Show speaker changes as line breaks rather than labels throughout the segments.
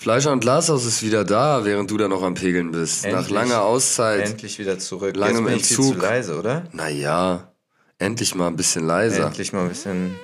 Fleischer und Glashaus ist wieder da, während du da noch am Pegeln bist. Nach
Endlich.
langer Auszeit.
Endlich wieder zurück.
Langem
Jetzt bin ich viel
Entzug.
zu leise, oder?
Naja, endlich mal ein bisschen leiser.
Endlich mal ein bisschen.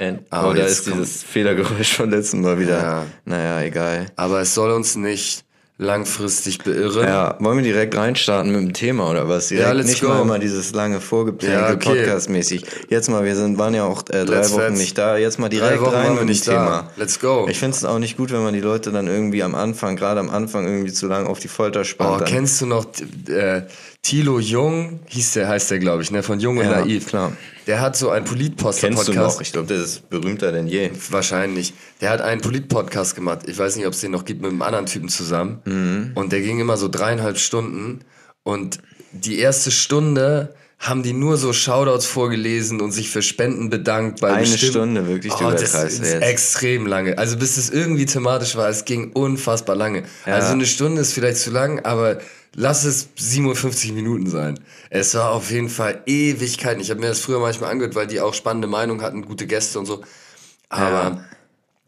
End
Aber
oh, da ist dieses Fehlergeräusch von letztem Mal wieder.
Ja.
Naja, egal.
Aber es soll uns nicht langfristig beirren.
Ja, wollen wir direkt reinstarten mit dem Thema oder was? Direkt
Ja, let's
nicht
go.
mal immer dieses lange Vorgeplänkel
Ja, okay.
Podcast-mäßig. Jetzt mal, wir sind, waren ja auch äh, drei
Let's
Wochen
fetz.
nicht da. Jetzt mal direkt rein mit dem Thema.
da. Let's go.
Ich finde es auch nicht gut, wenn man die Leute dann irgendwie am Anfang, gerade am Anfang irgendwie zu lange auf die Folter spannt.
Oh, kennst du noch äh, Thilo Jung, hieß der, heißt der, glaube ich, ne? Von Jung und
Ja,
Naiv.
klar.
Der hat so einen Polit-Podcast.
Kennst du noch? Ich glaube, der ist berühmter denn je.
Wahrscheinlich. Der hat einen Polit-Podcast gemacht. Ich weiß nicht, ob es den noch gibt mit einem anderen Typen zusammen.
Mhm.
Und der ging immer so dreieinhalb Stunden. Und die erste Stunde haben die nur so Shoutouts vorgelesen und sich für Spenden bedankt. Bei
Eine Stunde, wirklich,
Oh, das ist
jetzt.
extrem lange. Also bis es irgendwie thematisch war, es ging unfassbar lange.
Ja.
Also eine Stunde ist vielleicht zu lang, aber lass es 57 Minuten sein. Es war auf jeden Fall Ewigkeiten. Ich habe mir das früher manchmal angehört, weil die auch spannende Meinungen hatten, gute Gäste und so. Aber
Ja.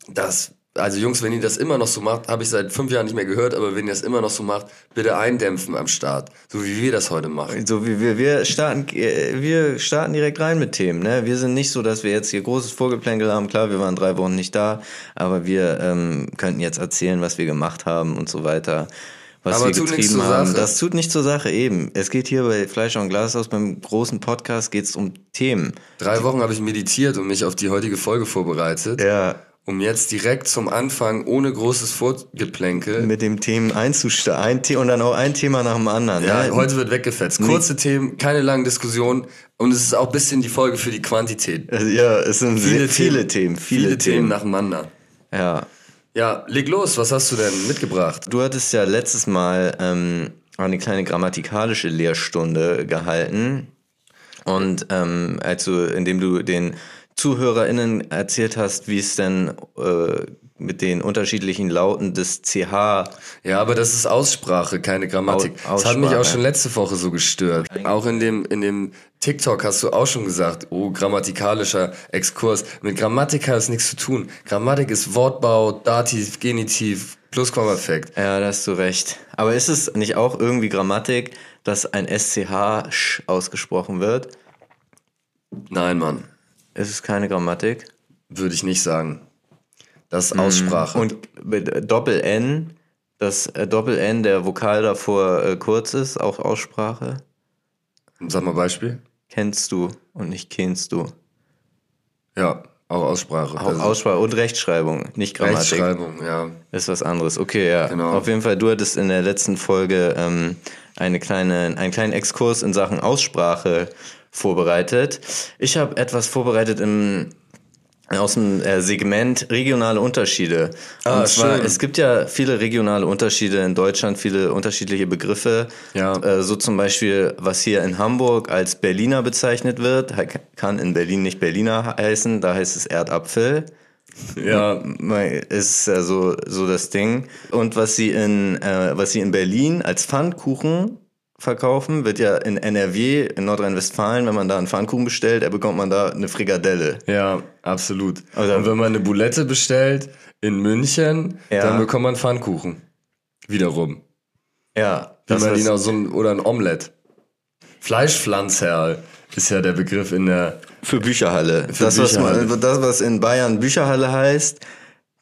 das, also Jungs, wenn ihr das immer noch so macht, habe ich seit fünf Jahren nicht mehr gehört, aber wenn ihr das immer noch so macht, bitte eindämpfen am Start. So wie wir das heute machen.
So wie wir, wir starten, äh, wir starten direkt rein mit Themen. Ne? Wir sind nicht so, dass wir jetzt hier großes Vorgeplänkel haben. Klar, wir waren drei Wochen nicht da, aber wir ähm, könnten jetzt erzählen, was wir gemacht haben und so weiter. Was
Aber
wir
tut nichts
getrieben
zur
haben.
Sache.
Das tut nicht zur Sache eben. Es geht hier bei Fleisch und Glashaus beim großen Podcast geht es um Themen.
Drei Wochen habe ich meditiert und mich auf die heutige Folge vorbereitet,
Ja,
um jetzt direkt zum Anfang ohne großes Vorgeplänkel.
mit dem Themen einzusteigen. Und dann auch ein Thema nach dem anderen.
Ja,
ne?
heute wird weggefetzt. Kurze Themen, keine langen Diskussionen und es ist auch ein bisschen die Folge für die Quantität.
Also, ja, es sind viele, viele Themen. Viele,
viele Themen
Themen.
nacheinander.
Ja.
Ja, leg los, was hast du denn mitgebracht?
Du hattest ja letztes Mal ähm, eine kleine grammatikalische Lehrstunde gehalten. Und ähm, also indem du den ZuhörerInnen erzählt hast, wie es denn äh, mit den unterschiedlichen Lauten des CH
Ja, aber das ist Aussprache, keine Grammatik.
Au-
das hat mich auch schon letzte Woche so gestört. Auch in dem, in dem TikTok hast du auch schon gesagt, oh, grammatikalischer Exkurs. Mit Grammatik hat es nichts zu tun. Grammatik ist Wortbau, Dativ, Genitiv, Plusquamperfekt.
Ja, da hast du recht. Aber ist es nicht auch irgendwie Grammatik, dass ein sch ausgesprochen wird?
Nein, Mann,
Ist es keine Grammatik?
würde ich nicht sagen. Das ist Aussprache.
Und mit Doppel-N, das äh, Doppel-N, der Vokal davor äh, kurz ist, auch Aussprache?
Sag mal Beispiel.
Kennst du und nicht kennst du.
Ja, auch Aussprache.
Auch Aussprache und Rechtschreibung, nicht Grammatik.
Rechtschreibung, ja.
Ist was anderes. Okay, ja.
Genau.
Auf jeden Fall, du hattest in der letzten Folge ähm, eine kleine, einen kleinen Exkurs in Sachen Aussprache vorbereitet. Ich habe etwas vorbereitet im aus dem äh, Segment regionale Unterschiede.
Ah,
Und zwar,
schön.
es gibt ja viele regionale Unterschiede in Deutschland, viele unterschiedliche Begriffe.
Ja.
Äh, so zum Beispiel, was hier in Hamburg als Berliner bezeichnet wird, kann in Berlin nicht Berliner heißen, da heißt es Erdapfel.
Ja,
Ist ja so, das Ding. Und was sie in, äh, was sie in Berlin als Pfannkuchen verkaufen, wird ja in NRW, in Nordrhein-Westfalen, wenn man da einen Pfannkuchen bestellt, da bekommt man da eine Frikadelle.
ja, absolut.
Also-
Und wenn man eine Boulette bestellt in München,
Ja.
dann bekommt man Pfannkuchen. Wiederum.
Ja,
Wie
das
man ihn auch so ein, oder ein Omelett. Fleischpflanzerl ist ja der Begriff in der.
für Bücherhalle. das, was
Bücherhalle.
man, das, was in Bayern Bücherhalle heißt,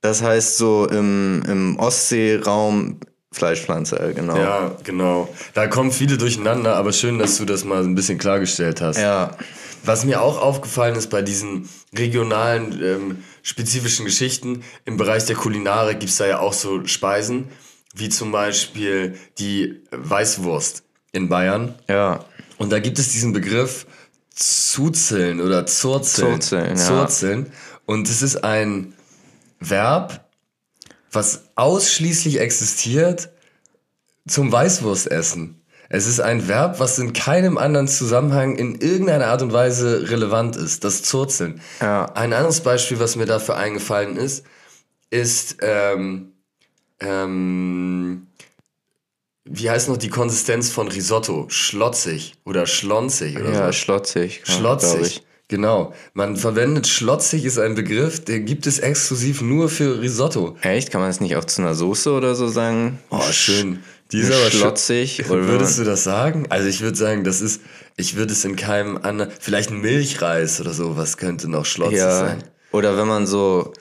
das heißt so im, im Ostseeraum Fleischpflanze, genau.
Ja, genau. Da kommen viele durcheinander, aber schön, dass du das mal ein bisschen klargestellt hast.
ja.
Was mir auch aufgefallen ist bei diesen regionalen, ähm, spezifischen Geschichten, im Bereich der Kulinarik gibt's da ja auch so Speisen, wie zum Beispiel die Weißwurst in Bayern.
Ja.
Und da gibt es diesen Begriff zuzeln oder zurzeln.
Zurzeln, ja.
Zurzeln. Und es ist ein Verb, was ausschließlich existiert zum Weißwurstessen. Es ist ein Verb, was in keinem anderen Zusammenhang in irgendeiner Art und Weise relevant ist. Das Zurzeln.
Ja.
Ein anderes Beispiel, was mir dafür eingefallen ist, ist, ähm, ähm, wie heißt noch die Konsistenz von Risotto? Schlotzig oder schlonzig oder
Ja,
so.
schlotzig.
Schlotzig. Genau. Man verwendet schlotzig ist ein Begriff, den gibt es exklusiv nur für Risotto.
Echt? Kann man es nicht auch zu einer Soße oder so sagen?
Oh, schön. Die ist aber
schlotzig. Oder
Würdest du das sagen? Also ich würde sagen, das ist, ich würde es in keinem anderen, vielleicht ein Milchreis oder so, was könnte noch schlotzig
ja.
sein.
Oder wenn man so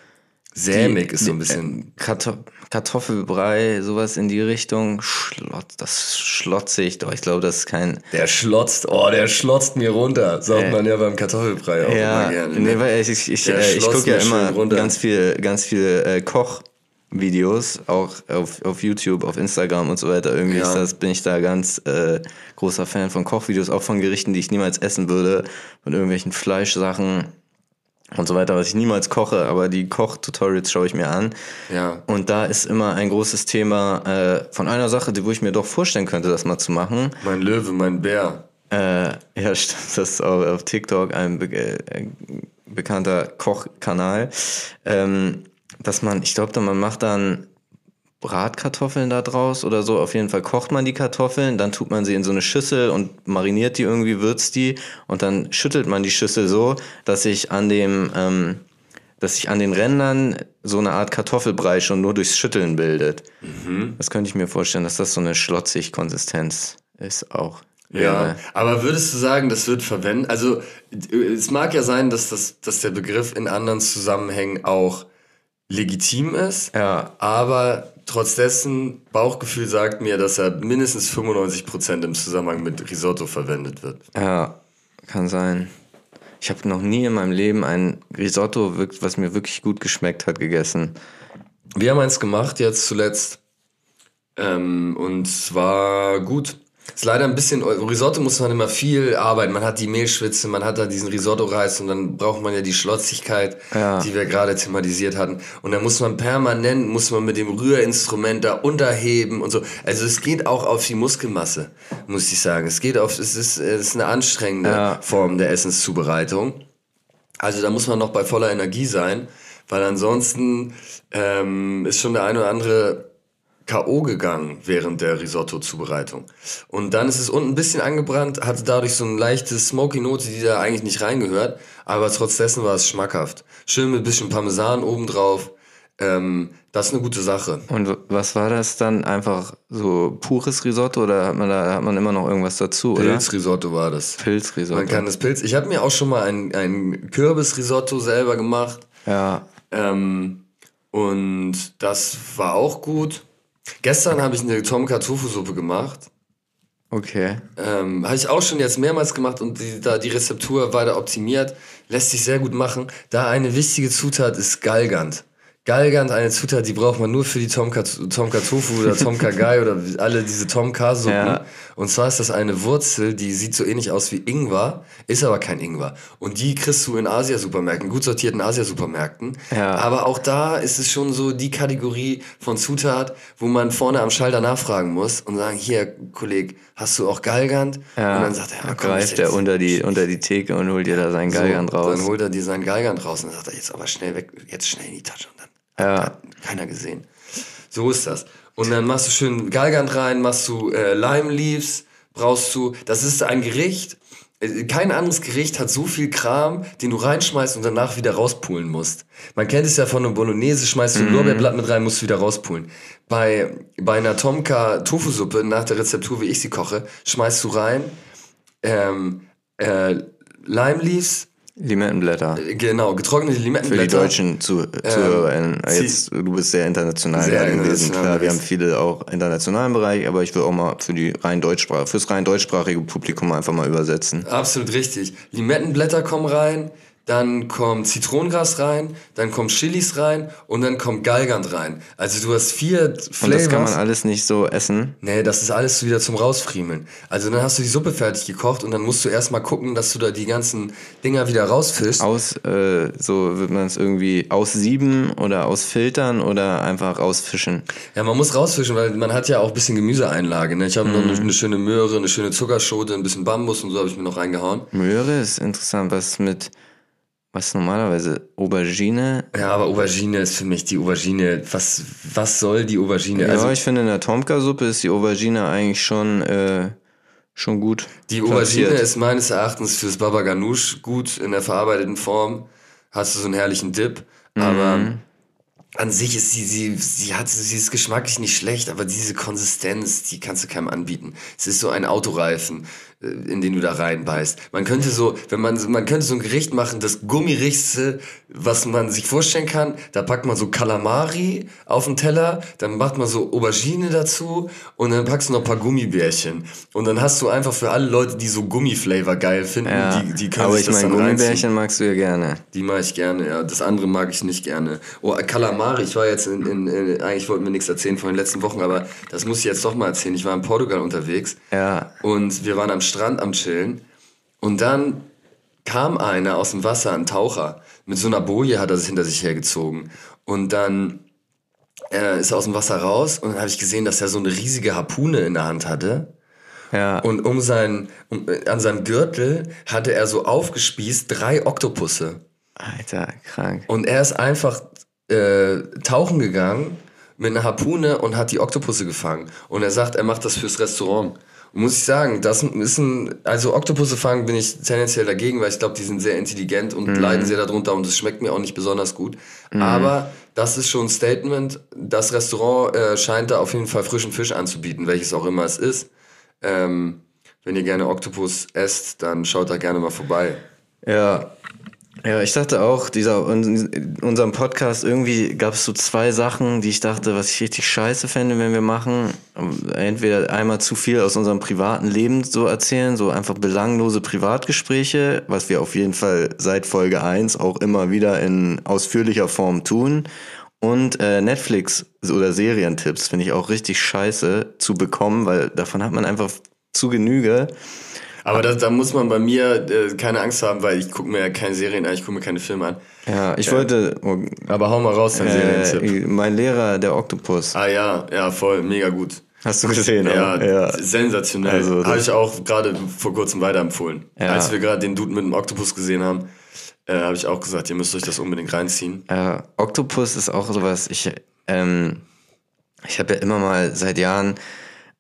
Sämig ist so ein
äh,
bisschen,
Karto Kartoffelbrei, sowas in die Richtung. Schlotz, das schlotzig. Doch, ich glaube, das ist kein.
der schlotzt, oh, der schlotzt mir runter. Sagt man ja beim Kartoffelbrei auch
Ja,
immer gerne.
nee,
ne?
weil ich, ich, ich,
Der
äh, ich gucke ja immer
runter.
ganz viel, ganz viel äh, Kochvideos, auch auf, auf YouTube, auf Instagram und so weiter. Irgendwie
Ja.
ist das, bin ich da ganz äh, großer Fan von Kochvideos, auch von Gerichten, die ich niemals essen würde, von irgendwelchen Fleischsachen und so weiter, was ich niemals koche, aber die Koch-Tutorials schaue ich mir an.
Ja.
Und da ist immer ein großes Thema äh, von einer Sache, die, wo ich mir doch vorstellen könnte, das mal zu machen.
Mein Löwe, mein Bär.
Äh, ja, stimmt, das ist auch auf TikTok ein, be äh, bekannter Kochkanal. Ähm, dass man, ich glaube, man macht dann Bratkartoffeln da draus oder so. Auf jeden Fall kocht man die Kartoffeln, dann tut man sie in so eine Schüssel und mariniert die irgendwie, würzt die und dann schüttelt man die Schüssel so, dass sich an dem, ähm, dass sich an den Rändern so eine Art Kartoffelbrei schon nur durchs Schütteln bildet. Das könnte ich mir vorstellen, dass das so eine schlotzig Konsistenz ist auch.
Ja, aber würdest du sagen, das wird verwendet? Also es mag ja sein, dass, das, dass der Begriff in anderen Zusammenhängen auch legitim ist,
Ja.
aber trotz dessen, Bauchgefühl sagt mir, dass er mindestens 95% im Zusammenhang mit Risotto verwendet wird.
Ja, kann sein. Ich habe noch nie in meinem Leben ein Risotto, was mir wirklich gut geschmeckt hat, gegessen.
Wir haben eins gemacht jetzt zuletzt ähm, und es war gut. Ist leider ein bisschen, Risotto muss man immer viel arbeiten. Man hat die Mehlschwitze, man hat da diesen Risotto-Reis und dann braucht man ja die Schlotzigkeit,
Ja.
die wir gerade thematisiert hatten. Und dann muss man permanent, muss man mit dem Rührinstrument da unterheben und so. Also es geht auch auf die Muskelmasse, muss ich sagen. Es geht auf, es ist, es ist eine anstrengende
Ja.
Form der Essenszubereitung. Also da muss man noch bei voller Energie sein, weil ansonsten ähm, ist schon der eine oder andere K.O. gegangen während der Risotto-Zubereitung. Und dann ist es unten ein bisschen angebrannt, hatte dadurch so eine leichte Smoky-Note, die da eigentlich nicht reingehört, aber trotz dessen war es schmackhaft. Schön mit bisschen Parmesan obendrauf. Ähm, das ist eine gute Sache.
Und was war das dann? Einfach so pures Risotto oder hat man da hat man immer noch irgendwas dazu?
Pilzrisotto war das.
Pilzrisotto.
Man kann das Pilz. Ich habe mir auch schon mal ein, ein Kürbisrisotto selber gemacht.
ja.
Ähm, und das war auch gut. Gestern habe ich eine Tomka-Tofu-Suppe gemacht.
Okay.
Ähm, habe ich auch schon jetzt mehrmals gemacht und die, da die Rezeptur weiter optimiert. Lässt sich sehr gut machen. Da eine wichtige Zutat ist Galgant. Galgant, eine Zutat, die braucht man nur für die Tomka, Tomka Tofu oder Tomka Gai oder alle diese Tomka Suppen.
Ja.
Und zwar ist das eine Wurzel, die sieht so ähnlich aus wie Ingwer, ist aber kein Ingwer. Und die kriegst du in Asiasupermärkten, gut sortierten Asiasupermärkten.
Ja.
Aber auch da ist es schon so die Kategorie von Zutat, wo man vorne am Schalter nachfragen muss und sagen, hier, Kolleg, hast du auch Galgant?
Ja.
Und dann sagt er, ja, komm,
greift er unter die, unter die Theke und holt dir da seinen Galgant
so,
raus.
Dann holt er dir seinen Galgant raus und dann sagt er, jetzt aber schnell weg, jetzt schnell in die Tasche. Und dann
Ja.
hat keiner gesehen. So ist das. Und dann machst du schön Galgant rein, machst du äh, Lime Leaves, brauchst du, das ist ein Gericht, kein anderes Gericht hat so viel Kram, den du reinschmeißt und danach wieder rauspulen musst. Man kennt es ja von einer Bolognese, schmeißt du ein Lorbeerblatt mit rein, musst du wieder rauspulen. Bei, bei einer Tomka Tofu-Suppe, nach der Rezeptur, wie ich sie koche, schmeißt du rein ähm, äh, Lime Leaves,
Limettenblätter.
genau, getrocknete
Für die
Limettenblätter.
deutschen Zu ZuhörerInnen.
sie-
Jetzt, du bist sehr international
Sehr
gewesen.
international
Klar, wir haben viele auch internationalen Bereich, aber ich will auch mal für die rein deutschsprachige, fürs rein deutschsprachige Publikum einfach mal übersetzen.
Absolut richtig. Limettenblätter kommen rein, dann kommt Zitronengras rein, dann kommen Chilis rein und dann kommt Galgant rein. Also du hast vier Flavors.
Und das kann man alles nicht so essen.
Nee, das ist alles wieder zum Rausfriemeln. Also dann hast du die Suppe fertig gekocht und dann musst du erstmal gucken, dass du da die ganzen Dinger wieder rausfischst.
Aus, äh, so wird man es irgendwie aussieben oder ausfiltern oder einfach ausfischen.
Ja, man muss rausfischen, weil man hat ja auch ein bisschen Gemüseeinlage. Ne? Ich habe noch eine, eine schöne Möhre, eine schöne Zuckerschote, ein bisschen Bambus und so habe ich mir noch reingehauen.
Möhre ist interessant, was mit, was normalerweise Aubergine.
Ja, aber Aubergine ist für mich die Aubergine. Was, was soll die Aubergine?
Ja,
also,
ich finde in der Tomka-Suppe ist die Aubergine eigentlich schon äh, schon gut.
Die Aubergine ist meines Erachtens fürs Baba Ganoush gut in der verarbeiteten Form. Hast du so einen herrlichen Dip. Aber an sich ist sie, sie, sie hat, sie ist geschmacklich nicht schlecht, aber diese Konsistenz, die kannst du keinem anbieten. Es ist so ein Autoreifen, in den du da reinbeißt. Man könnte so, wenn man, man könnte so ein Gericht machen, das gummirichste, was man sich vorstellen kann. Da packt man so Kalamari auf den Teller, dann macht man so Aubergine dazu und dann packst du noch ein paar Gummibärchen. Und dann hast du einfach für alle Leute, die so Gummiflavor geil finden,
Ja,
die, die können
aber
sich
ich
das
meine,
dann reinziehen.
Gummibärchen magst du ja gerne.
Die mag ich gerne, ja. Das andere mag ich nicht gerne. Oh, Kalamari, ich war jetzt in, in, in eigentlich wollten wir nichts erzählen von den letzten Wochen, aber das muss ich jetzt doch mal erzählen. Ich war in Portugal unterwegs
Ja.
und wir waren am Strand am Chillen und dann kam einer aus dem Wasser, ein Taucher, mit so einer Boje hat er sich hinter sich hergezogen und dann äh, ist er aus dem Wasser raus und dann habe ich gesehen, dass er so eine riesige Harpune in der Hand hatte.
Ja.
Und um sein, um, äh, an seinem Gürtel hatte er so aufgespießt drei Oktopusse.
Alter, krank.
Und er ist einfach äh, tauchen gegangen mit einer Harpune und hat die Oktopusse gefangen. Und er sagt, er macht das fürs Restaurant. Muss ich sagen, das ist ein, also Oktopusse fangen bin ich tendenziell dagegen, weil ich glaube, die sind sehr intelligent und leiden sehr darunter und es schmeckt mir auch nicht besonders gut. Aber das ist schon ein Statement. Das Restaurant äh, scheint da auf jeden Fall frischen Fisch anzubieten, welches auch immer es ist. Ähm, wenn ihr gerne Oktopus esst, dann schaut da gerne mal vorbei.
Ja. Ja, ich dachte auch, dieser, in unserem Podcast irgendwie gab es so zwei Sachen, die ich dachte, was ich richtig scheiße fände, wenn wir machen. Entweder einmal zu viel aus unserem privaten Leben so erzählen, so einfach belanglose Privatgespräche, was wir auf jeden Fall seit Folge 1 auch immer wieder in ausführlicher Form tun. Und äh, Netflix oder Serientipps finde ich auch richtig scheiße zu bekommen, weil davon hat man einfach zu Genüge.
Aber da, da muss man bei mir äh, keine Angst haben, weil ich gucke mir ja keine Serien an, ich gucke mir keine Filme an.
Ja, ich wollte, oh,
Aber hau mal raus, dein Serientipp.
äh, mein Lehrer, der Oktopus.
Ah ja, ja, voll, mega gut.
Hast du gesehen?
Ja,
oder? ja.
sensationell.
Also, das-
Habe ich auch gerade vor kurzem weiterempfohlen.
Ja.
Als wir gerade den Dude mit dem Oktopus gesehen haben, äh, habe ich auch gesagt, ihr müsst euch das unbedingt reinziehen.
Äh, Oktopus ist auch sowas, ich, ähm, ich habe ja immer mal seit Jahren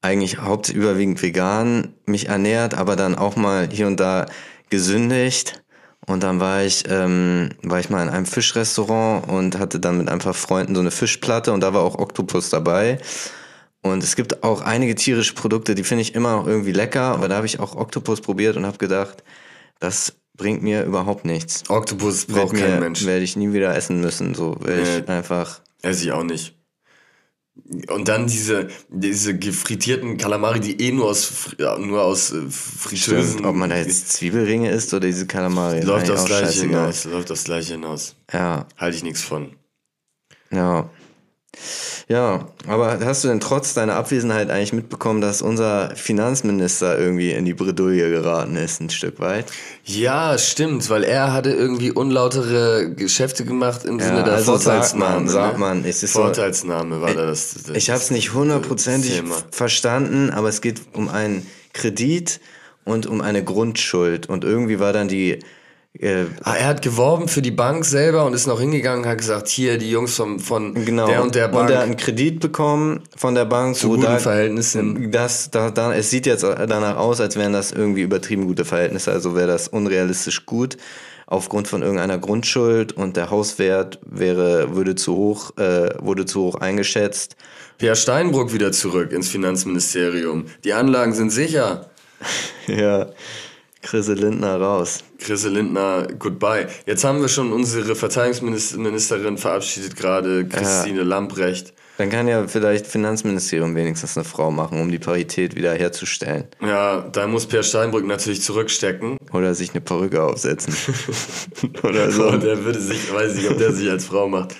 eigentlich hauptüberwiegend vegan mich ernährt, aber dann auch mal hier und da gesündigt. Und dann war ich, ähm, war ich mal in einem Fischrestaurant und hatte dann mit ein paar Freunden so eine Fischplatte und da war auch Oktopus dabei. Und es gibt auch einige tierische Produkte, die finde ich immer noch irgendwie lecker, aber da habe ich auch Oktopus probiert und habe gedacht, das bringt mir überhaupt nichts.
Oktopus braucht kein Mensch.
Werde ich nie wieder essen müssen, so werde ich
Nee.
einfach.
Esse ich auch nicht. Und dann diese, diese gefrittierten Kalamari, die eh nur aus, nur aus äh, Fritteusen...
Ob man da jetzt Zwiebelringe isst oder diese Kalamari.
Läuft
auch
Gleiche hinaus. Läuft aufs Gleiche hinaus.
Ja,
Halte ich nichts von.
ja. Ja, aber hast du denn trotz deiner Abwesenheit eigentlich mitbekommen, dass unser Finanzminister irgendwie in die Bredouille geraten ist, ein Stück weit?
Ja, stimmt, weil er hatte irgendwie unlautere Geschäfte gemacht im Sinne der
also sagt
Vorteilsnahme.
man, sagt
ne?
man, es ist so,
Vorteilsnahme war da das, das.
Ich habe es nicht hundertprozentig verstanden, aber es geht um einen Kredit und um eine Grundschuld. Und irgendwie war dann die. Äh,
Ah, er hat geworben für die Bank selber und ist noch hingegangen und hat gesagt, hier, die Jungs vom, von
genau.
der und der Bank.
Und er hat einen Kredit bekommen von der Bank.
Zu guten
da,
Verhältnissen.
Das, da, da, es sieht jetzt danach aus, als wären das irgendwie übertrieben gute Verhältnisse. Also wäre das unrealistisch gut aufgrund von irgendeiner Grundschuld und der Hauswert wäre, würde zu hoch, äh, wurde zu hoch eingeschätzt.
Per Steinbrück wieder zurück ins Finanzministerium. Die Anlagen sind sicher.
Ja, Chrisse Lindner raus.
Chrisse Lindner, goodbye. Jetzt haben wir schon unsere Verteidigungsministerin verabschiedet gerade, Christine Lamprecht.
Dann kann ja vielleicht Finanzministerium wenigstens eine Frau machen, um die Parität wieder herzustellen.
Ja, da muss Per Steinbrück natürlich zurückstecken.
Oder sich eine Perücke aufsetzen. Oder so.
Und er würde sich, weiß nicht, ob der sich als Frau macht.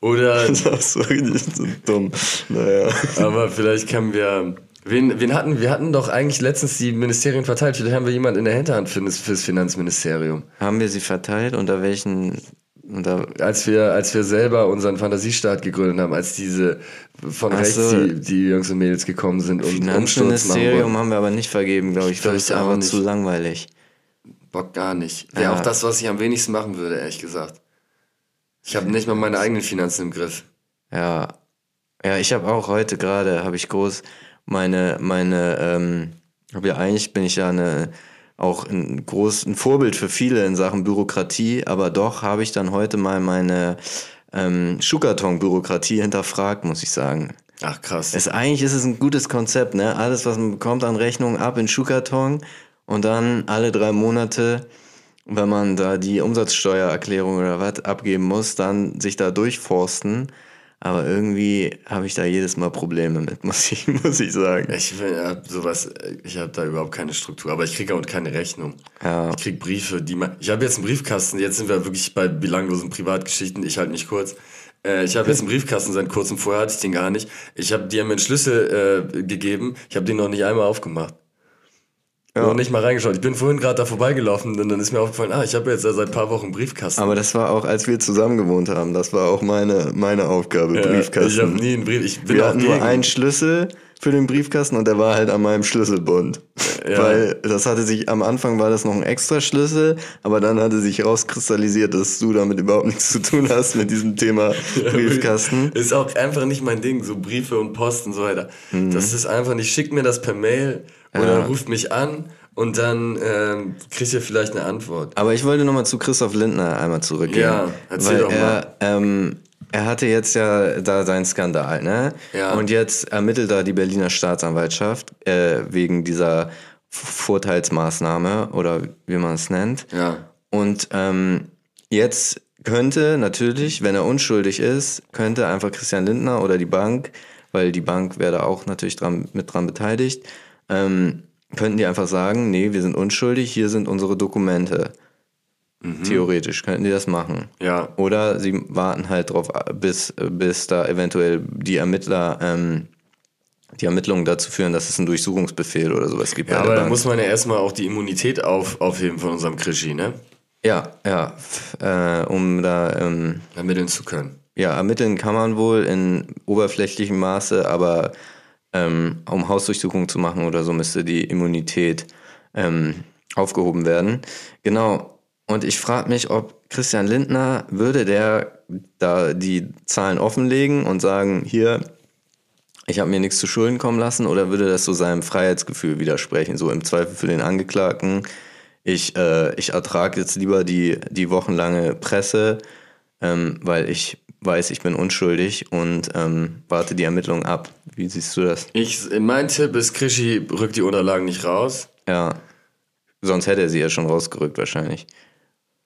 Oder,
Das ist so richtig so dumm. Naja.
aber vielleicht können wir, wen, wen hatten, wir hatten doch eigentlich letztens die Ministerien verteilt. Vielleicht haben wir jemanden in der Hinterhand für das, fürs Finanzministerium.
Haben wir sie verteilt? Unter welchen. Unter,
Als wir, als wir selber unseren Fantasiestaat gegründet haben, als diese von rechts
so.
die, die Jungs und Mädels gekommen sind und
Finanzministerium haben wir aber nicht vergeben, glaube ich.
Glaub
Das ist
nicht.
zu langweilig.
Bock gar nicht. Wäre
Ja.
auch das, was ich am wenigsten machen würde, ehrlich gesagt. Ich habe nicht mal meine eigenen Finanzen im Griff.
Ja. Ja, ich habe auch heute gerade, habe ich groß meine, meine, ähm, Aber ja, eigentlich bin ich ja eine, auch ein groß, ein Vorbild für viele in Sachen Bürokratie, aber doch habe ich dann heute mal meine ähm, Schuhkarton-Bürokratie hinterfragt, muss ich sagen.
Ach krass.
Es, eigentlich ist es ein gutes Konzept, ne? Alles, was man bekommt an Rechnungen ab in Schuhkarton und dann alle drei Monate, wenn man da die Umsatzsteuererklärung oder was abgeben muss, dann sich da durchforsten. Aber irgendwie habe ich da jedes Mal Probleme mit, muss ich, muss ich sagen.
Ich ja, sowas, ich habe da überhaupt keine Struktur, aber ich kriege auch keine Rechnung.
Ja.
Ich krieg Briefe, die man. Ich habe jetzt einen Briefkasten, jetzt sind wir wirklich bei belanglosen Privatgeschichten, ich halt nicht kurz. Äh, ich habe jetzt einen Briefkasten seit kurzem, vorher hatte ich den gar nicht. Ich habe dir mir einen Schlüssel äh, gegeben, ich habe den noch nicht einmal aufgemacht.
Ja.
Noch nicht mal reingeschaut. Ich bin vorhin gerade da vorbeigelaufen und dann ist mir aufgefallen, ah, ich habe jetzt ja seit ein paar Wochen Briefkasten.
Aber das war auch, als wir zusammen gewohnt haben, das war auch meine, meine Aufgabe,
Ja,
Briefkasten.
Ich habe nie einen Brief. Ich bin
wir hatten nur
gegen.
einen Schlüssel für den Briefkasten und der war halt an meinem Schlüsselbund.
Ja.
Weil das hatte sich, am Anfang war das noch ein extra Schlüssel, aber dann hatte sich rauskristallisiert, dass du damit überhaupt nichts zu tun hast mit diesem Thema Briefkasten.
Ist auch einfach nicht mein Ding, so Briefe und Post und so weiter.
Mhm.
Das ist einfach nicht. Schickt mir das per Mail oder ruft mich an und dann ähm, kriegt ihr vielleicht eine Antwort.
Aber ich wollte nochmal zu Christoph Lindner einmal zurückgehen.
Ja, erzähl
weil
doch
er, Ähm, er hatte jetzt ja da seinen Skandal, ne?
Ja.
Und jetzt ermittelt da die Berliner Staatsanwaltschaft äh, wegen dieser Vorteilsmaßnahme oder wie man es nennt.
Ja.
Und ähm, jetzt könnte natürlich, wenn er unschuldig ist, könnte einfach Christian Lindner oder die Bank, weil die Bank wäre da auch natürlich dran, mit dran beteiligt, ähm, könnten die einfach sagen, nee, wir sind unschuldig, hier sind unsere Dokumente. Theoretisch könnten die das machen.
Ja.
Oder sie warten halt drauf, bis, bis da eventuell die Ermittler ähm, die Ermittlungen dazu führen, dass es einen Durchsuchungsbefehl oder sowas gibt.
Ja, aber da muss man ja erstmal auch die Immunität auf, aufheben von unserem Krischi, ne?
ja, ja, äh, um da ähm,
Ermitteln zu können.
Ja, ermitteln kann man wohl in oberflächlichem Maße, aber ähm, um Hausdurchsuchungen zu machen oder so müsste die Immunität ähm, aufgehoben werden. Genau. Und ich frage mich, ob Christian Lindner, würde der da die Zahlen offenlegen und sagen, hier, ich habe mir nichts zu Schulden kommen lassen, oder würde das so seinem Freiheitsgefühl widersprechen, so im Zweifel für den Angeklagten, ich, äh, ich ertrage jetzt lieber die, die wochenlange Presse, ähm, weil ich weiß, ich bin unschuldig und ähm, warte die Ermittlungen ab. Wie siehst du das?
Ich, mein Tipp ist, Krischi rückt die Unterlagen nicht raus.
Ja. Sonst hätte er sie ja schon rausgerückt wahrscheinlich.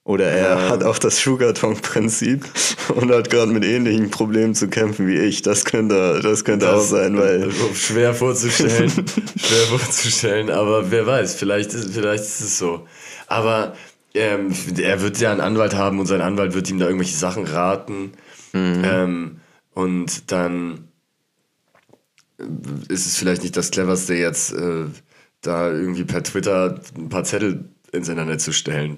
Oder er hat auch das Schuhkarton-Prinzip und hat gerade mit ähnlichen Problemen zu kämpfen wie ich. Das könnte, das könnte auch sein, weil.
Schwer vorzustellen, schwer vorzustellen, aber wer weiß, vielleicht ist, vielleicht ist es so. Aber ähm, er wird ja einen Anwalt haben und sein Anwalt wird ihm da irgendwelche Sachen raten. Ähm, und dann ist es vielleicht nicht das cleverste jetzt, äh, da irgendwie per Twitter ein paar Zettel ins Internet zu stellen.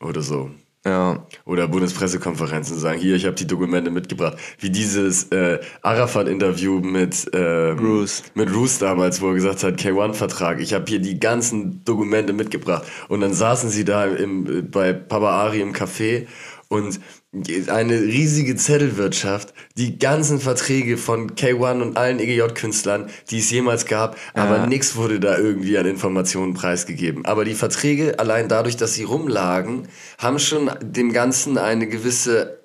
Oder so.
Ja,
Oder Bundespressekonferenzen sagen, hier, ich habe die Dokumente mitgebracht. Wie dieses äh, Arafat-Interview mit, ähm,
Bruce.
mit Roos damals, wo er gesagt hat, K1-Vertrag, ich habe hier die ganzen Dokumente mitgebracht. Und dann saßen sie da im, äh, bei Papa Ari im Café und eine riesige Zettelwirtschaft, die ganzen Verträge von K1 und allen EGJ-Künstlern, die es jemals gab, aber nichts wurde da irgendwie an Informationen preisgegeben. Aber die Verträge, allein dadurch, dass sie rumlagen, haben schon dem Ganzen eine gewisse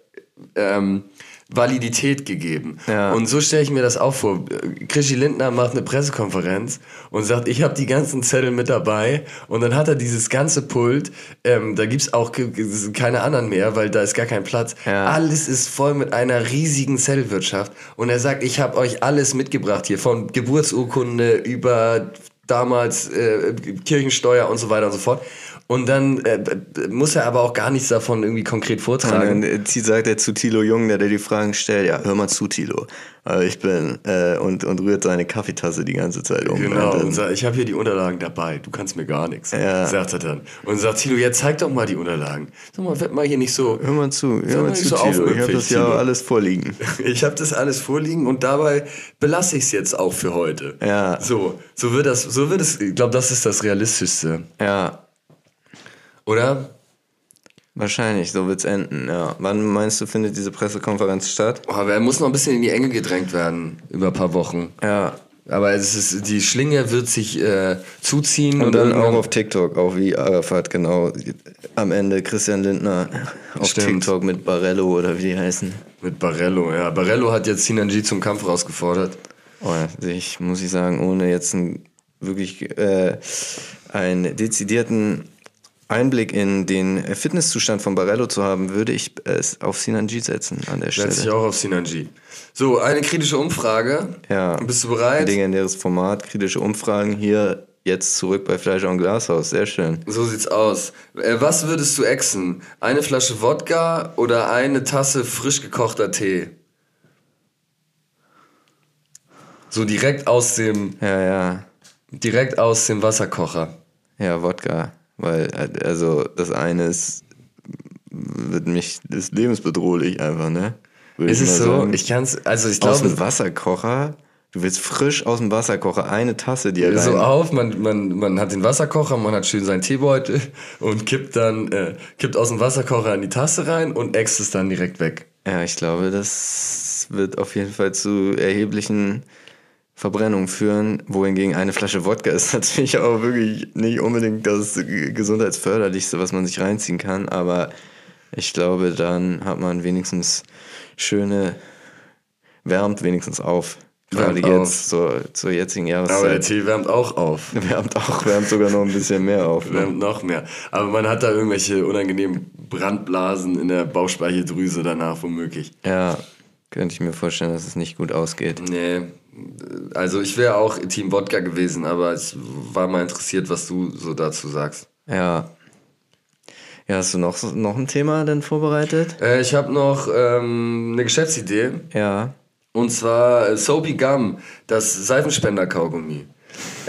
ähm, Validität gegeben.
Ja.
Und so stelle ich mir das auch vor. Krischi Lindner macht eine Pressekonferenz und sagt, ich habe die ganzen Zettel mit dabei. Und dann hat er dieses ganze Pult. Ähm, da gibt's auch ke- keine anderen mehr, weil da ist gar kein Platz.
Ja.
Alles ist voll mit einer riesigen Zettelwirtschaft. Und er sagt, ich habe euch alles mitgebracht hier. Von Geburtsurkunde über damals äh, Kirchensteuer und so weiter und so fort. Und dann äh, muss er aber auch gar nichts davon irgendwie konkret vortragen.
Und dann äh, sagt er zu Thilo Jung, der dir die Fragen stellt, ja, hör mal zu, Thilo. Äh, Ich bin, äh, und, und rührt seine Kaffeetasse die ganze Zeit um.
Genau,
Und
und sagt, ich habe hier die Unterlagen dabei, du kannst mir gar nichts,
Ja.
sagt er dann. Und sagt Tilo, jetzt zeig doch mal die Unterlagen. Sag mal, werd mal hier nicht so.
hör mal zu, hör
mal
zu,
so
Thilo. Ich habe das ja alles vorliegen.
Ich habe das alles vorliegen und dabei belasse ich es jetzt auch für heute.
Ja.
So, so wird das, so wird es, ich glaube, das ist das Realistischste.
Ja,
Oder?
wahrscheinlich, so wird's enden, ja. Wann meinst du, findet diese Pressekonferenz statt?
Oh, aber er muss noch ein bisschen in die Enge gedrängt werden über ein paar Wochen.
Ja,
Aber es ist, die Schlinge wird sich äh, zuziehen.
Und dann auch auf TikTok, auch wie Arafat, genau. Am Ende Christian Lindner auf
Stimmt.
TikTok mit Barello oder wie die heißen.
Mit Barello, ja. Barello hat jetzt Sinanji zum Kampf rausgefordert.
Oh, ich muss ich sagen, ohne jetzt einen, wirklich äh, einen dezidierten Einblick in den Fitnesszustand von Barello zu haben, würde ich es auf Sinanji setzen an der
Setze ich
Stelle.
auch auf Sinanji. So, eine kritische Umfrage.
Ja.
Bist du bereit?
Legendäres Format, kritische Umfragen hier jetzt zurück bei Fleisch und Glashaus. Sehr schön.
So sieht's aus. Äh, was würdest du exen? Eine Flasche Wodka oder eine Tasse frisch gekochter Tee? So direkt aus dem,
Ja, ja.
direkt aus dem Wasserkocher.
Ja, Wodka. Weil, also, das eine ist, wird mich, ist lebensbedrohlich einfach, ne? Würde
Ist es so?
sagen.
Ich kann's, also ich
aus dem
glaube,
Wasserkocher? Du willst frisch aus dem Wasserkocher eine Tasse dir rein.
so auf, man, man, man hat den Wasserkocher, man hat schön seinen Teebeutel und kippt dann, äh, kippt aus dem Wasserkocher in die Tasse rein und äxt es dann direkt weg.
Ja, ich glaube, das wird auf jeden Fall zu erheblichen Verbrennungen führen, wohingegen eine Flasche Wodka ist natürlich auch wirklich nicht unbedingt das gesundheitsförderlichste, was man sich reinziehen kann, aber ich glaube, dann hat man wenigstens schöne, wärmt wenigstens auf. Gerade
Wärmt
jetzt zur, zur jetzigen
Aber der
Jahreszeit.
Tee wärmt auch auf.
Wärmt auch, wärmt sogar noch ein bisschen mehr auf. Ne?
Wärmt noch mehr. Aber man hat da irgendwelche unangenehmen Brandblasen in der Bauchspeicheldrüse danach womöglich.
Ja, könnte ich mir vorstellen, dass es nicht gut ausgeht.
Nee. Also ich wäre auch Team Wodka gewesen, aber ich war mal interessiert, was du so dazu sagst.
Ja. Ja, hast du noch, noch ein Thema denn vorbereitet?
Äh, ich habe noch ähm, eine Geschäftsidee.
Ja.
Und zwar äh, Soapy Gum, das Seifenspender-Kaugummi.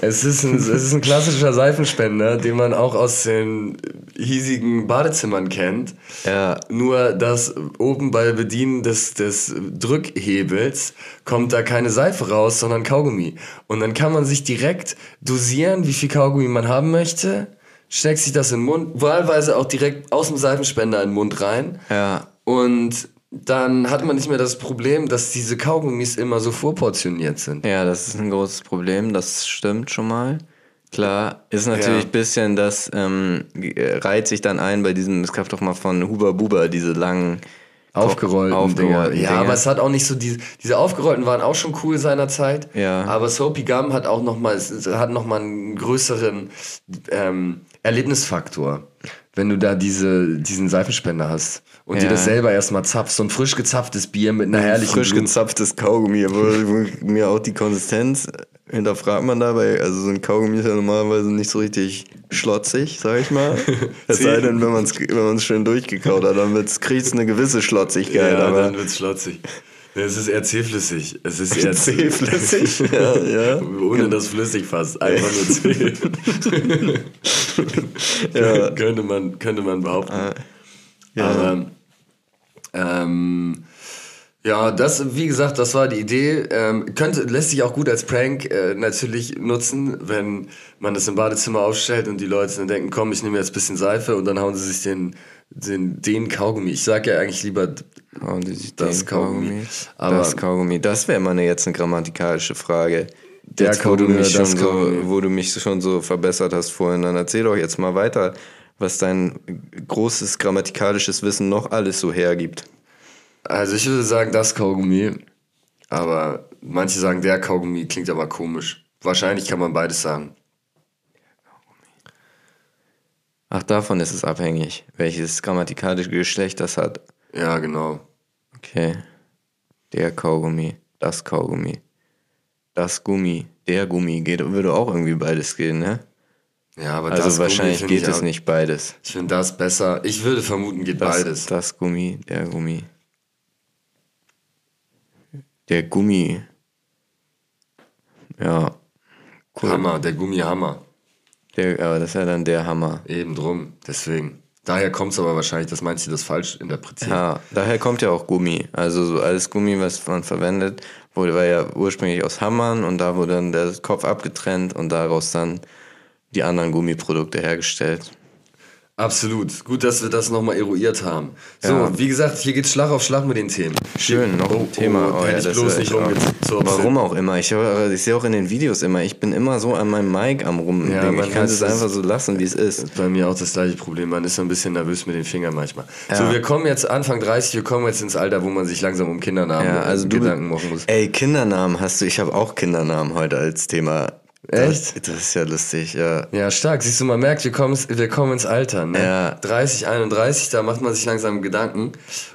Es ist, ein, es ist ein klassischer Seifenspender, den man auch aus den hiesigen Badezimmern kennt.
Ja.
Nur, dass oben bei Bedienen des, des Drückhebels kommt da keine Seife raus, sondern Kaugummi. Und dann kann man sich direkt dosieren, wie viel Kaugummi man haben möchte, steckt sich das in den Mund, wahlweise auch direkt aus dem Seifenspender in den Mund rein.
Ja.
Und dann hat man nicht mehr das Problem, dass diese Kaugummis immer so vorportioniert sind.
Ja, das ist ein großes Problem, das stimmt schon mal. Klar, ist natürlich
Ja.
ein bisschen, das ähm, äh, reiht sich dann ein bei diesem, es gab doch mal von Huba Buba diese langen
Aufgerollten,
aufgerollten
Dinger. Ja,
Dinger.
aber es hat auch nicht so diese, diese aufgerollten waren auch schon cool seinerzeit.
Ja.
Aber Soapy Gum hat auch noch mal, es es hat noch mal einen größeren ähm, Erlebnisfaktor, wenn du da diese, diesen Seifenspender hast und dir
Ja.
das selber erstmal zapfst. So ein frisch gezapftes Bier mit einer herrlichen
frisch
Blumen-
gezapftes Kaugummi, wo, wo mir auch die Konsistenz hinterfragt man dabei. Also so ein Kaugummi ist ja normalerweise nicht so richtig schlotzig, sag ich mal. Es sei denn, wenn man es wenn man's schön durchgekaut hat, dann kriegt es eine gewisse Schlotzigkeit.
Ja,
aber
dann wird's schlotzig. Es ist eher zähflüssig. Es ist eher
Zähflüssig, ja, ja.
Ohne das flüssig fast. Einfach nur zäh.
Ja.
könnte, man, könnte man behaupten.
ja.
Aber ähm, ja, das, wie gesagt, das war die Idee. Ähm, könnte, lässt sich auch gut als Prank äh, natürlich nutzen, wenn man das im Badezimmer aufstellt und die Leute dann denken, komm, ich nehme jetzt ein bisschen Seife und dann hauen sie sich den, den, den Kaugummi. Ich sag ja eigentlich lieber
sich
Das Kaugummi. Aber-
das Kaugummi. Das wäre mal eine, jetzt eine grammatikalische Frage.
Der
Jetzt, wo du,
Kaugummi
mich
oder
schon
das
so,
Kaugummi?
wo du mich schon so verbessert hast vorhin, dann erzähl doch jetzt mal weiter, was dein großes grammatikalisches Wissen noch alles so hergibt.
Also ich würde sagen, das Kaugummi. Aber manche sagen, der Kaugummi klingt aber komisch. Wahrscheinlich kann man beides sagen.
Ach, davon ist es abhängig, welches grammatikalische Geschlecht das hat.
Ja, genau.
Okay. Der Kaugummi, das Kaugummi, das Gummi, der Gummi, geht, würde auch irgendwie beides gehen, ne?
Ja, aber
Also
das Gummi
wahrscheinlich
find
geht es
auch-
nicht beides.
Ich finde das besser. Ich würde vermuten, geht
Das,
beides.
das Gummi, der Gummi. Der Gummi. Ja. Cool.
Hammer, der Gummihammer.
Der, aber das ist ja dann der Hammer.
Eben drum. Deswegen. Daher kommt es aber wahrscheinlich, dass manche das falsch interpretieren.
Ja, daher kommt ja auch Gummi. Also so alles Gummi, was man verwendet, wurde war ja ursprünglich aus Hammern und da wurde dann der Kopf abgetrennt und daraus dann die anderen Gummiprodukte hergestellt.
Absolut. Gut, dass wir das nochmal eruiert haben. So,
Ja.
wie gesagt, hier geht's Schlag auf Schlag mit den Themen.
Schön, noch ein Thema.
Oh, hätte ich
das
bloß nicht rumgezogen.
Warum auch immer. Ich, höre, ich sehe auch in den Videos immer, ich bin immer so an meinem Mic am rum.
Ja, man
ich kann es einfach so lassen, wie es ist.
ist bei mir auch das gleiche Problem. Man ist so ein bisschen nervös mit den Fingern manchmal. So, wir kommen jetzt Anfang 30, wir kommen jetzt ins Alter, wo man sich langsam um Kindernamen
Ja, also du
Gedanken machen muss.
Ey, Kindernamen hast du. Ich habe auch Kindernamen heute als Thema.
Echt?
Das, das ist ja lustig, ja.
Ja, stark. Siehst du, man merkt, wir kommen, wir kommen ins Alter. Ne?
Ja.
30, 31, da macht man sich langsam Gedanken.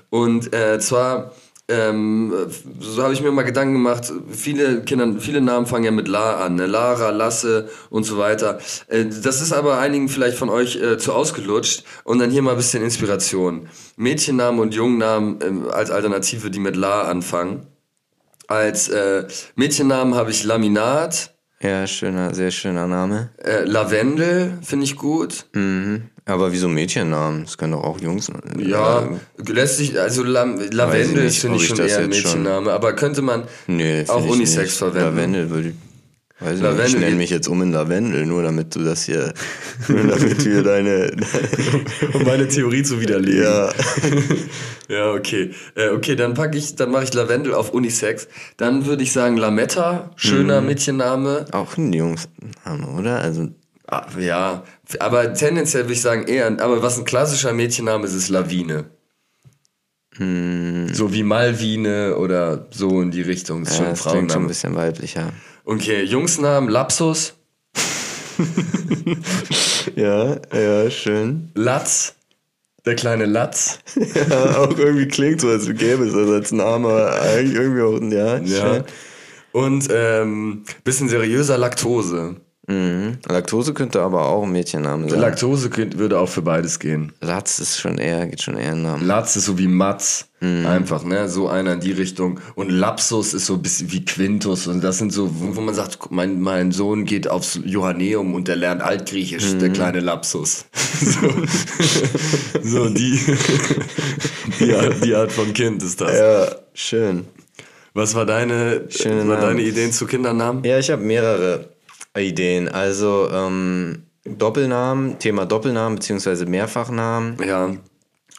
Und äh, zwar, ähm, so habe ich mir mal Gedanken gemacht, viele Kinder, viele Namen fangen ja mit La an. Ne? Lara, Lasse und so weiter. Äh, das ist aber einigen vielleicht von euch äh, zu ausgelutscht. Und dann hier mal ein bisschen Inspiration. Mädchennamen und Jungennamen ähm, als Alternative, die mit La anfangen. Als äh, Mädchennamen habe ich Laminat,
Ja, schöner, sehr schöner Name.
äh, Lavendel finde ich gut.
Mhm. Aber wieso Mädchennamen? Das können doch auch Jungs.
Ja, lässt sich, also Lam Lavendel finde ich
ich
schon eher ein
jetzt schon-
Mädchenname, aber könnte man
Nee,
auch Unisex verwenden.
Lavendel würde ich. Weiß
Lavendel
ich nenne mich jetzt um in Lavendel, nur damit du das hier, nur damit wir deine,
um meine Theorie zu widerlegen.
ja,
Ja, okay. Äh, okay, dann packe ich, dann mache ich Lavendel auf Unisex. Dann würde ich sagen Lametta, schöner
Mhm.
Mädchenname.
auch ein Jungsname, oder? Also,
Ah, ja, aber tendenziell würde ich sagen eher, aber was ein klassischer Mädchenname ist, ist Lawine.
Hm.
So wie Malvine oder so in die Richtung. Das ist
ja,
schon ein
das klingt schon ein bisschen weiblicher.
Okay, Jungsnamen Lapsus,
Ja, ja, schön.
Latz, der kleine Latz.
Ja, auch irgendwie klingt so, als gäbe es das als Name, aber eigentlich irgendwie auch, ja,
Ja.
schön.
Und ähm, bisschen seriöser Laktose.
Mhm. Laktose könnte aber auch ein Mädchenname sein.
Laktose könnt, würde auch für beides gehen.
Latz ist schon eher, geht schon eher in Namen.
Latz ist so wie Matz.
Mhm.
Einfach, ne? So einer in die Richtung. Und Lapsus ist so ein bisschen wie Quintus. Und das sind so, wo, man sagt, mein, mein Sohn geht aufs Johanneum und der lernt Altgriechisch, der
Mhm.
kleine Lapsus. so, so die, die, Art, die Art von Kind ist das.
Ja, schön.
Was war deine,
Schöne
war
Namen.
deine Ideen zu Kindernamen?
Ja, ich habe mehrere Ideen. Also ähm, Doppelnamen, Thema Doppelnamen beziehungsweise Mehrfachnamen.
Ja.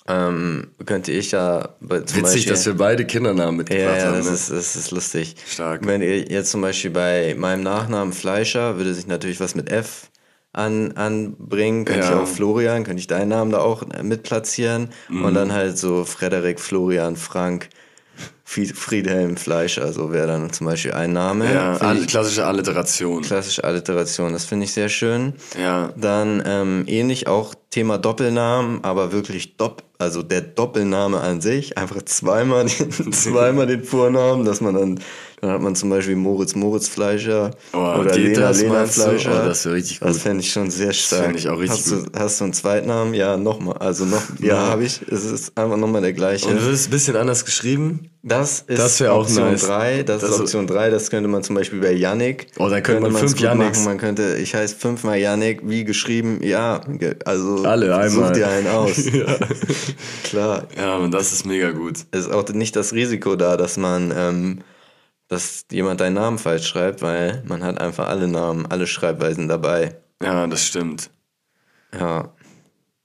Ähm, könnte ich ja
Witzig,
Beispiel,
dass wir beide Kindernamen mitgebracht
ja, ja,
haben.
das
ne?
ist, das ist lustig.
Stark.
Wenn ihr jetzt zum Beispiel bei meinem Nachnamen Fleischer würde sich natürlich was mit F an, anbringen, könnte ich
Ja.
auch Florian, könnte ich deinen Namen da auch mit platzieren
Mhm.
und dann halt so Frederik, Florian, Frank, Friedhelm, Fleischer, so wäre dann zum Beispiel ein Name.
ja,
ich-
klassische Alliteration.
Klassische Alliteration, das finde ich sehr schön.
Ja.
Dann ähm, ähnlich auch Thema Doppelnamen, aber wirklich Dopp, also der Doppelname an sich, einfach zweimal den, zweimal den Vornamen, dass man dann, dann hat man zum Beispiel Moritz Moritz Fleischer
Oh,
oder Lena
das,
Lena? Fleischer.
Oh, das wäre richtig
Das
gut.
fände ich schon sehr stark.
fänd ich auch richtig
hast du, Hast du einen Zweitnamen? Ja, nochmal. Also noch, ja,
Ja.
habe ich. Es ist einfach nochmal der gleiche.
Und es ein bisschen anders geschrieben?
Das ist
Das auch
Option
nice.
3. Das,
Das
ist
ist-
Option 3. Das könnte man zum Beispiel bei Yannick.
Oh, dann könnte man
man's
fünf
gut
Yannicks.
machen. Man könnte, ich heiße fünfmal Yannick, wie geschrieben, ja. Also
Alle einmal.
such dir einen aus.
ja.
Klar.
ja, und das ist mega gut.
Es ist auch nicht das Risiko da, dass man, ähm, dass jemand deinen Namen falsch schreibt, weil man hat einfach alle Namen, alle Schreibweisen dabei.
Ja, das stimmt.
Ja.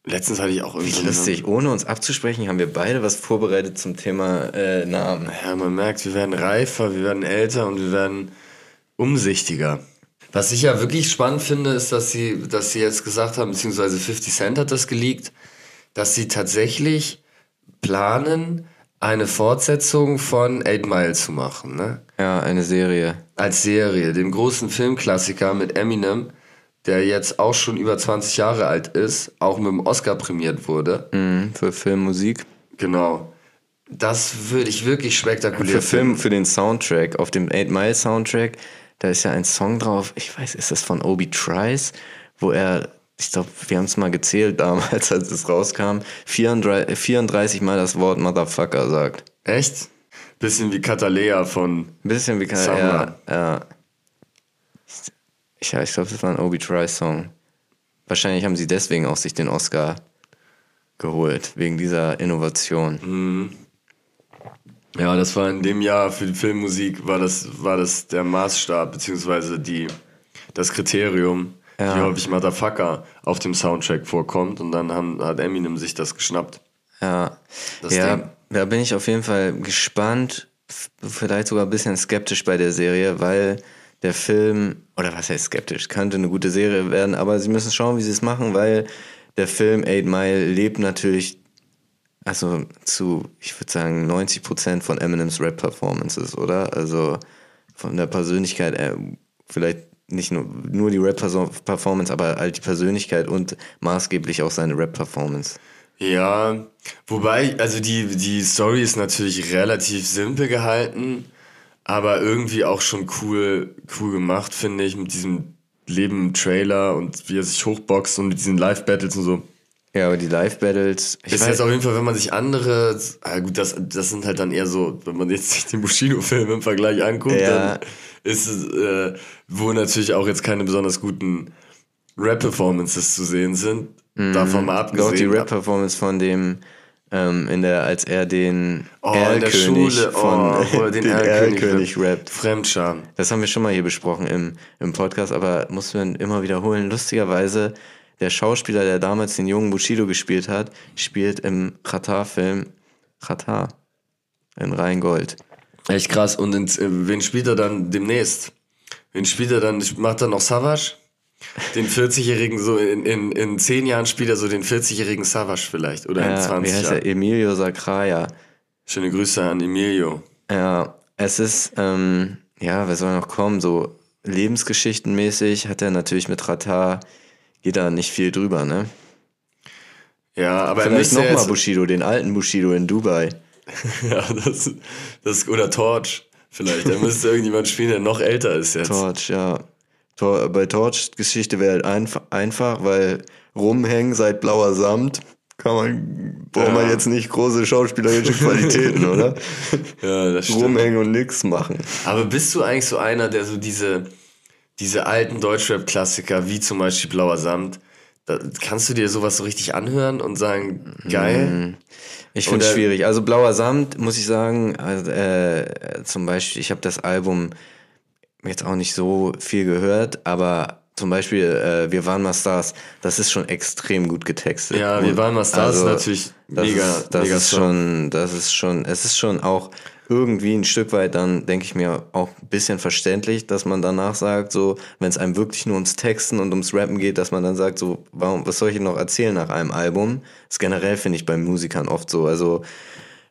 Letztens hatte ich auch irgendwie.
Wie lustig. Ohne uns abzusprechen, haben wir beide was vorbereitet zum Thema äh, Namen.
Ja, man merkt, wir werden reifer, wir werden älter und wir werden umsichtiger. Was ich ja wirklich spannend finde, ist, dass sie, dass sie jetzt gesagt haben, beziehungsweise 50 Cent hat das geleakt, dass sie tatsächlich planen, eine Fortsetzung von Eight Mile zu machen, ne?
Ja, eine Serie.
Als Serie, dem großen Filmklassiker mit Eminem, der jetzt auch schon über 20 Jahre alt ist, auch mit dem Oscar prämiert wurde.
Mhm, für Filmmusik.
Genau. Das würde ich wirklich spektakulär
Für Film, für den Soundtrack, auf dem 8 Mile Soundtrack, da ist ja ein Song drauf, ich weiß, ist das von Obi Trice, wo er, ich glaube, wir haben es mal gezählt damals, als es rauskam, 34, 34 Mal das Wort Motherfucker sagt.
Echt? Bisschen wie Katalea von.
Bisschen wie
Summer.
ja, ja. Ich, ich glaube, das war ein Obi Trice Song. Wahrscheinlich haben sie deswegen auch sich den Oscar geholt, wegen dieser Innovation.
Ja, das war in dem Jahr für die Filmmusik war das, war das der Maßstab, beziehungsweise die, das Kriterium,
Ja.
wie häufig Motherfucker auf dem Soundtrack vorkommt und dann haben, hat Eminem sich das geschnappt.
Ja,
Das
ja
Ding.
da bin ich auf jeden Fall gespannt, vielleicht sogar ein bisschen skeptisch bei der Serie, weil der Film, oder was heißt skeptisch, könnte eine gute Serie werden, aber sie müssen schauen, wie sie es machen, weil der Film Eight Mile lebt natürlich, also zu, ich würde sagen, 90 Prozent von Eminems Rap-Performances, oder? Also von der Persönlichkeit, äh, vielleicht nicht nur, nur die Rap-Performance, aber halt die Persönlichkeit und maßgeblich auch seine Rap-Performance.
Ja, wobei, also die, die Story ist natürlich relativ simpel gehalten, aber irgendwie auch schon cool, cool gemacht, finde ich, mit diesem Leben im Trailer und wie er sich hochboxt und mit diesen Live-Battles und so.
Ja, aber die Live-Battles, ich
ist
weiß,
jetzt auf jeden Fall, wenn man sich andere, ah gut, das, das sind halt dann eher so, wenn man jetzt sich den Bushido-Film im Vergleich anguckt,
Ja.
dann ist es, äh, wo natürlich auch jetzt keine besonders guten Rap-Performances zu sehen sind. Davon mal
doch die
abgesehen.
Rap-Performance von dem, ähm, in der, als er den
Oh,
Erlkönig
Schule,
von
oh, den
den
Erlkönig rappt. Fremdscham.
Das haben wir schon mal hier besprochen im, im Podcast, aber muss man immer wiederholen. Lustigerweise, der Schauspieler, der damals den jungen Bushido gespielt hat, spielt im Qatar-Film Qatar in Rheingold.
Echt krass. Und in, äh, wen spielt er dann demnächst? Wen spielt er dann? Macht er noch Savage? Den 40-Jährigen, so in, in, in 10 Jahren spielt er so den 40-Jährigen Savage vielleicht. Oder in
Ja,
20
wie heißt
Jahren.
er? Emilio Sacraia.
Schöne Grüße an Emilio.
Ja, es ist, ähm, ja, wer soll noch kommen? So lebensgeschichtenmäßig hat er natürlich mit Ratar, geht da nicht viel drüber, ne?
Ja, aber er
Vielleicht nochmal
jetzt,
Bushido, den alten Bushido in Dubai.
ja, das, das, oder Torch vielleicht. Da müsste irgendjemand spielen, der noch älter ist jetzt.
Torch, ja. Tor, bei Torch Geschichte wäre halt einf einfach, weil rumhängen seit blauer Samt kann man, braucht man
Ja.
jetzt nicht große schauspielerische Qualitäten, oder?
Ja, das stimmt.
rumhängen und nix machen.
Aber bist du eigentlich so einer, der so diese, diese alten Deutschrap-Klassiker, wie zum Beispiel Blauer Samt, da, kannst du dir sowas so richtig anhören und sagen, geil?
Ich finde es schwierig. Also blauer Samt, muss ich sagen, also, äh, zum Beispiel, ich habe das Album jetzt auch nicht so viel gehört, aber zum Beispiel äh, Wir waren mal Stars, das ist schon extrem gut getextet.
Ja, Wir waren mal Stars ist natürlich
das
mega-
ist, das
mega
ist
Song.
schon, das ist schon, es ist schon auch irgendwie ein Stück weit dann, denke ich mir, auch ein bisschen verständlich, dass man danach sagt, so, wenn es einem wirklich nur ums Texten und ums Rappen geht, dass man dann sagt, so, warum, was soll ich noch erzählen nach einem Album? Das generell, finde ich, bei Musikern oft so. Also,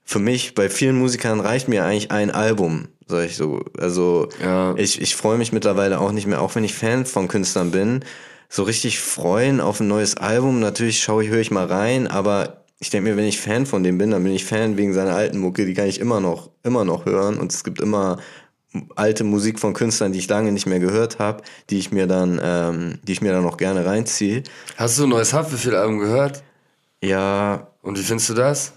für mich, bei vielen Musikern reicht mir eigentlich ein Album, sag ich so. Also
Ja.
ich, ich freue mich mittlerweile auch nicht mehr, auch wenn ich Fan von Künstlern bin, so richtig freuen auf ein neues Album. Natürlich schaue ich, höre ich mal rein, aber ich denke mir, wenn ich Fan von dem bin, dann bin ich Fan wegen seiner alten Mucke, die kann ich immer noch, immer noch hören. Und es gibt immer alte Musik von Künstlern, die ich lange nicht mehr gehört habe, die ich mir dann, ähm, die ich mir dann auch gerne reinziehe.
Hast du ein neues Haftbefehl-Album gehört?
Ja,
Und wie findest du das?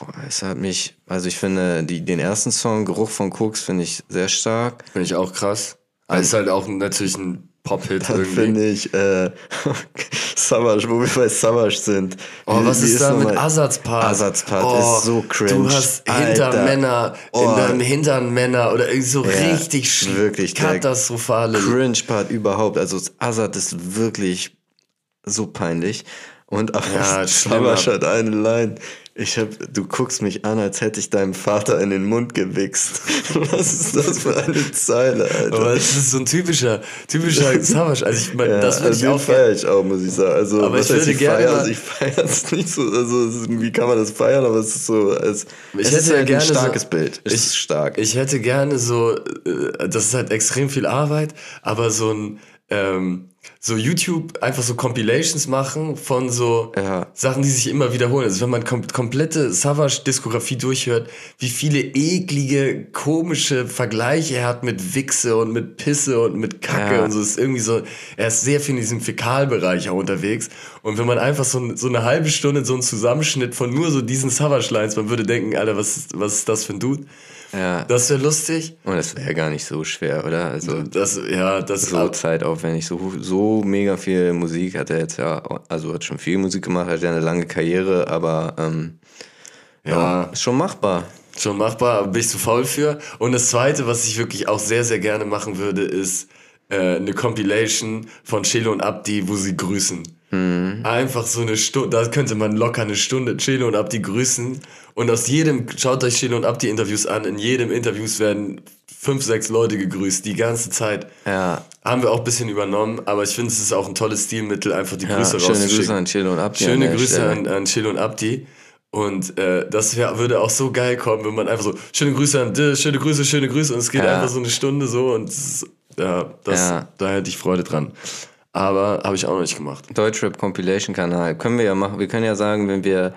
Boah, es hat mich, also ich finde, die, den ersten Song, Geruch von Koks, finde ich sehr stark.
Finde ich auch krass. Aber ist halt auch natürlich ein Pop-Hit irgendwie.
finde ich, äh, Savage, wo wir bei Savage sind.
Oh,
Wie-
was
wie
ist da mit Ersatzpart?
Ersatzpart
oh,
ist so cringe.
Du hast Hintermänner,
Oh.
in deinem Hintern Männer oder irgendwie so
Ja,
richtig
wirklich,
katastrophale.
Cringe-Part überhaupt. Also Azad ist wirklich so peinlich. Und aber
Ja,
Savage hat eine Line. Ich hab, du guckst mich an, als hätte ich deinem Vater in den Mund gewichst. Was ist das für eine Zeile, Alter?
Aber es ist so ein typischer, typischer Savage. Also ich meine,
Ja,
das würde
also
ich auch
feiere ich auch, muss ich sagen. Also,
Aber
was
ich
heißt,
würde gerne
feiere?
mal-
Also ich feiere es nicht so, also wie kann man das feiern, aber es ist so, es,
Ich
es
hätte
ist
ja
halt
gerne
ein
so-
starkes Bild. Es
Ich-
ist stark.
Ich hätte gerne so, äh, das ist halt extrem viel Arbeit, aber so ein, ähm, so YouTube einfach so Compilations machen von so
Ja.
Sachen, die sich immer wiederholen. Also wenn man kom komplette Savage-Diskografie durchhört, wie viele eklige, komische Vergleiche er hat mit Wichse und mit Pisse und mit Kacke
Ja.
und so. Ist irgendwie so, er ist sehr viel in diesem Fäkalbereich auch unterwegs. Und wenn man einfach so, so eine halbe Stunde so einen Zusammenschnitt von nur so diesen Savage-Lines, man würde denken, Alter, was, was ist das für ein Dude?
Ja.
Das wäre lustig.
Und es wäre gar nicht so schwer, oder? Also
Das, ja, das
so zeitaufwendig, so, so mega viel Musik hat er jetzt ja, also hat schon viel Musik gemacht, hat ja eine lange Karriere, aber ähm,
ja,
ist schon machbar.
schon machbar, aber bin ich zu faul für. Und das zweite, was ich wirklich auch sehr, sehr gerne machen würde, ist äh, eine Compilation von Chelo und Abdi, wo sie grüßen.
Mhm.
Einfach so eine Stunde, da könnte man locker eine Stunde Chelo und Abdi grüßen. Und aus jedem, schaut euch Chelo und Abdi Interviews an, in jedem Interviews werden fünf, sechs Leute gegrüßt, die ganze Zeit.
Ja.
Haben wir auch ein bisschen übernommen, aber ich finde, es ist auch ein tolles Stilmittel, einfach die
Ja,
Grüße
schöne
rauszuschicken.
Grüße an Chelo und Abdi an
Schöne
der
Grüße
Stelle.
an, an Chill und Abdi. Und äh, das wär, würde auch so geil kommen, wenn man einfach so, schöne Grüße an dich, schöne Grüße, schöne Grüße. Und es geht
Ja.
einfach so eine Stunde so und ja, das,
Ja.
da hätte ich Freude dran. Aber habe ich auch noch nicht gemacht.
Deutschrap Compilation Kanal. Können wir ja machen. Wir können ja sagen, wenn wir,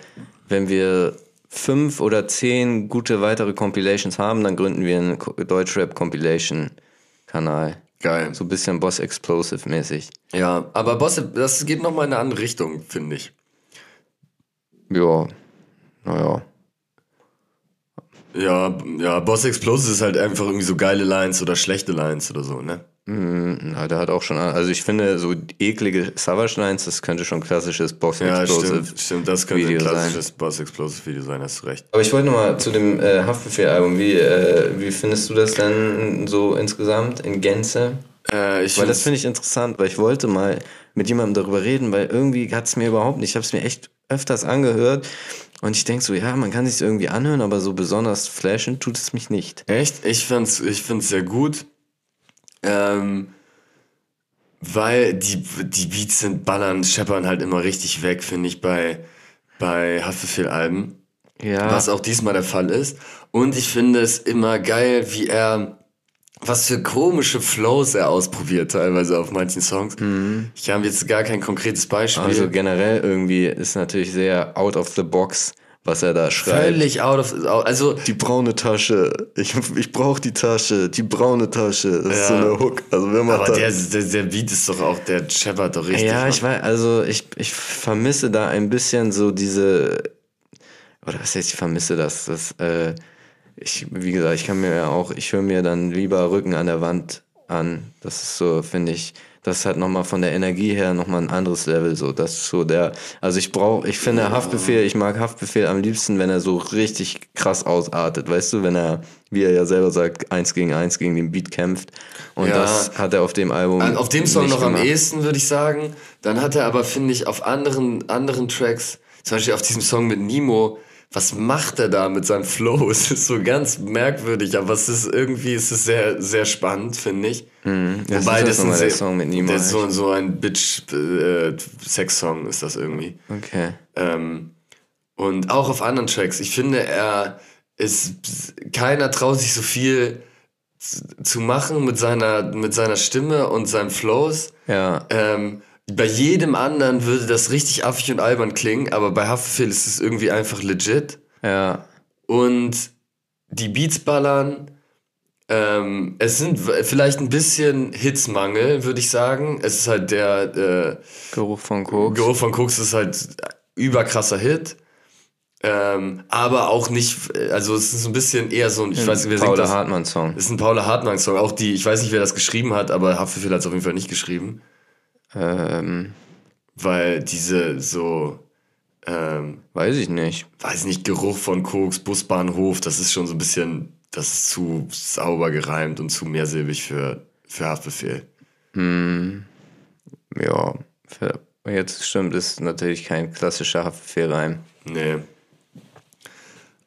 wenn wir fünf oder zehn gute weitere Compilations haben, dann gründen wir einen Deutschrap Compilation Kanal.
Geil.
So ein bisschen Boss Explosive mäßig.
Ja, aber Boss, das geht nochmal in eine andere Richtung, finde ich.
Ja. Naja.
Ja, ja, Boss Explosive ist halt einfach irgendwie so geile Lines oder schlechte Lines oder so, ne?
Na, der hat auch schon, also ich finde, so eklige Savage Lines, das könnte schon klassisches Boss
Ja,
Explosive.
stimmt, stimmt. Das könnte
Video
ein
sein.
klassisches Boss Explosive Video sein, hast du recht.
Aber ich wollte nochmal zu dem äh, Haftbefehl-Album. Wie, äh, wie findest du das denn so insgesamt in Gänze?
Äh, ich
Weil das finde ich interessant, weil ich wollte mal mit jemandem darüber reden, weil irgendwie hat es mir überhaupt nicht, ich habe es mir echt öfters angehört und ich denke so, ja, man kann sich irgendwie anhören, aber so besonders flashen tut es mich nicht.
Echt? Ich find's, ich find's sehr gut. Ähm, weil die, die Beats sind ballern, scheppern halt immer richtig weg, finde ich, bei, bei Haftbefehl-Alben.
Ja,
Was auch diesmal der Fall ist. Und ich finde es immer geil, wie er, was für komische Flows er ausprobiert, teilweise auf manchen Songs. Ich habe jetzt gar kein konkretes Beispiel.
Mhm. also generell irgendwie ist natürlich sehr out of the box, was er da schreibt.
Völlig out of, also,
Die braune Tasche, ich, ich brauche die Tasche, die braune Tasche, das ist so
Ja.
eine Hook. Also wer macht
aber
das?
der, der, der Beat ist doch auch, der scheppert doch richtig.
Ja, ich weiß, also ich, ich vermisse da ein bisschen so diese, oder was heißt, ich vermisse das, das, äh, ich, wie gesagt, ich kann mir ja auch, ich höre mir dann lieber Rücken an der Wand an. Das ist so, finde ich, das hat nochmal von der Energie her nochmal ein anderes Level, so, das ist so der, also ich brauche, ich finde Haftbefehl, ich mag Haftbefehl am liebsten, wenn er so richtig krass ausartet, weißt du, wenn er, wie er ja selber sagt, eins gegen eins gegen den Beat kämpft. Und
Ja.
das hat er auf dem Album.
An- Auf dem Song noch am
gemacht.
ehesten, würde ich sagen. Dann hat er aber, finde ich, auf anderen, anderen Tracks, zum Beispiel auf diesem Song mit Nemo, was macht er da mit seinem Flow? Es ist so ganz merkwürdig, aber es ist irgendwie, es ist sehr, sehr spannend, finde ich.
Mhm. Das
Wobei
ist
das,
das
ein
Song mit.
Das ist so, so ein Bitch-Sex-Song ist das irgendwie.
Okay.
Ähm, und auch auf anderen Tracks. Ich finde, er ist, keiner traut sich so viel zu machen mit seiner, mit seiner Stimme und seinen Flows.
Ja.
Ähm, bei jedem anderen würde das richtig affig und albern klingen, aber bei Haftbefehl ist es irgendwie einfach legit.
Ja.
Und die Beats ballern. Ähm, es sind vielleicht ein bisschen Hitsmangel, würde ich sagen. Es ist halt der äh,
Geruch von Koks.
Geruch von Koks ist halt überkrasser Hit. Ähm, aber auch nicht, also es ist ein bisschen eher so ein, ich weiß nicht, wer
Paula? Hartmann Song.
Ist ein Paula Hartmann Song, auch die, ich weiß nicht, wer das geschrieben hat, aber Haftbefehl hat es auf jeden Fall nicht geschrieben.
Ähm,
Weil diese so, ähm,
weiß ich nicht.
weiß nicht, Geruch von Koks, Busbahnhof, das ist schon so ein bisschen, das ist zu sauber gereimt und zu mehrsilbig für, für Haftbefehl.
Ja. Für, jetzt stimmt, ist natürlich kein klassischer Haftbefehlreim.
Nee.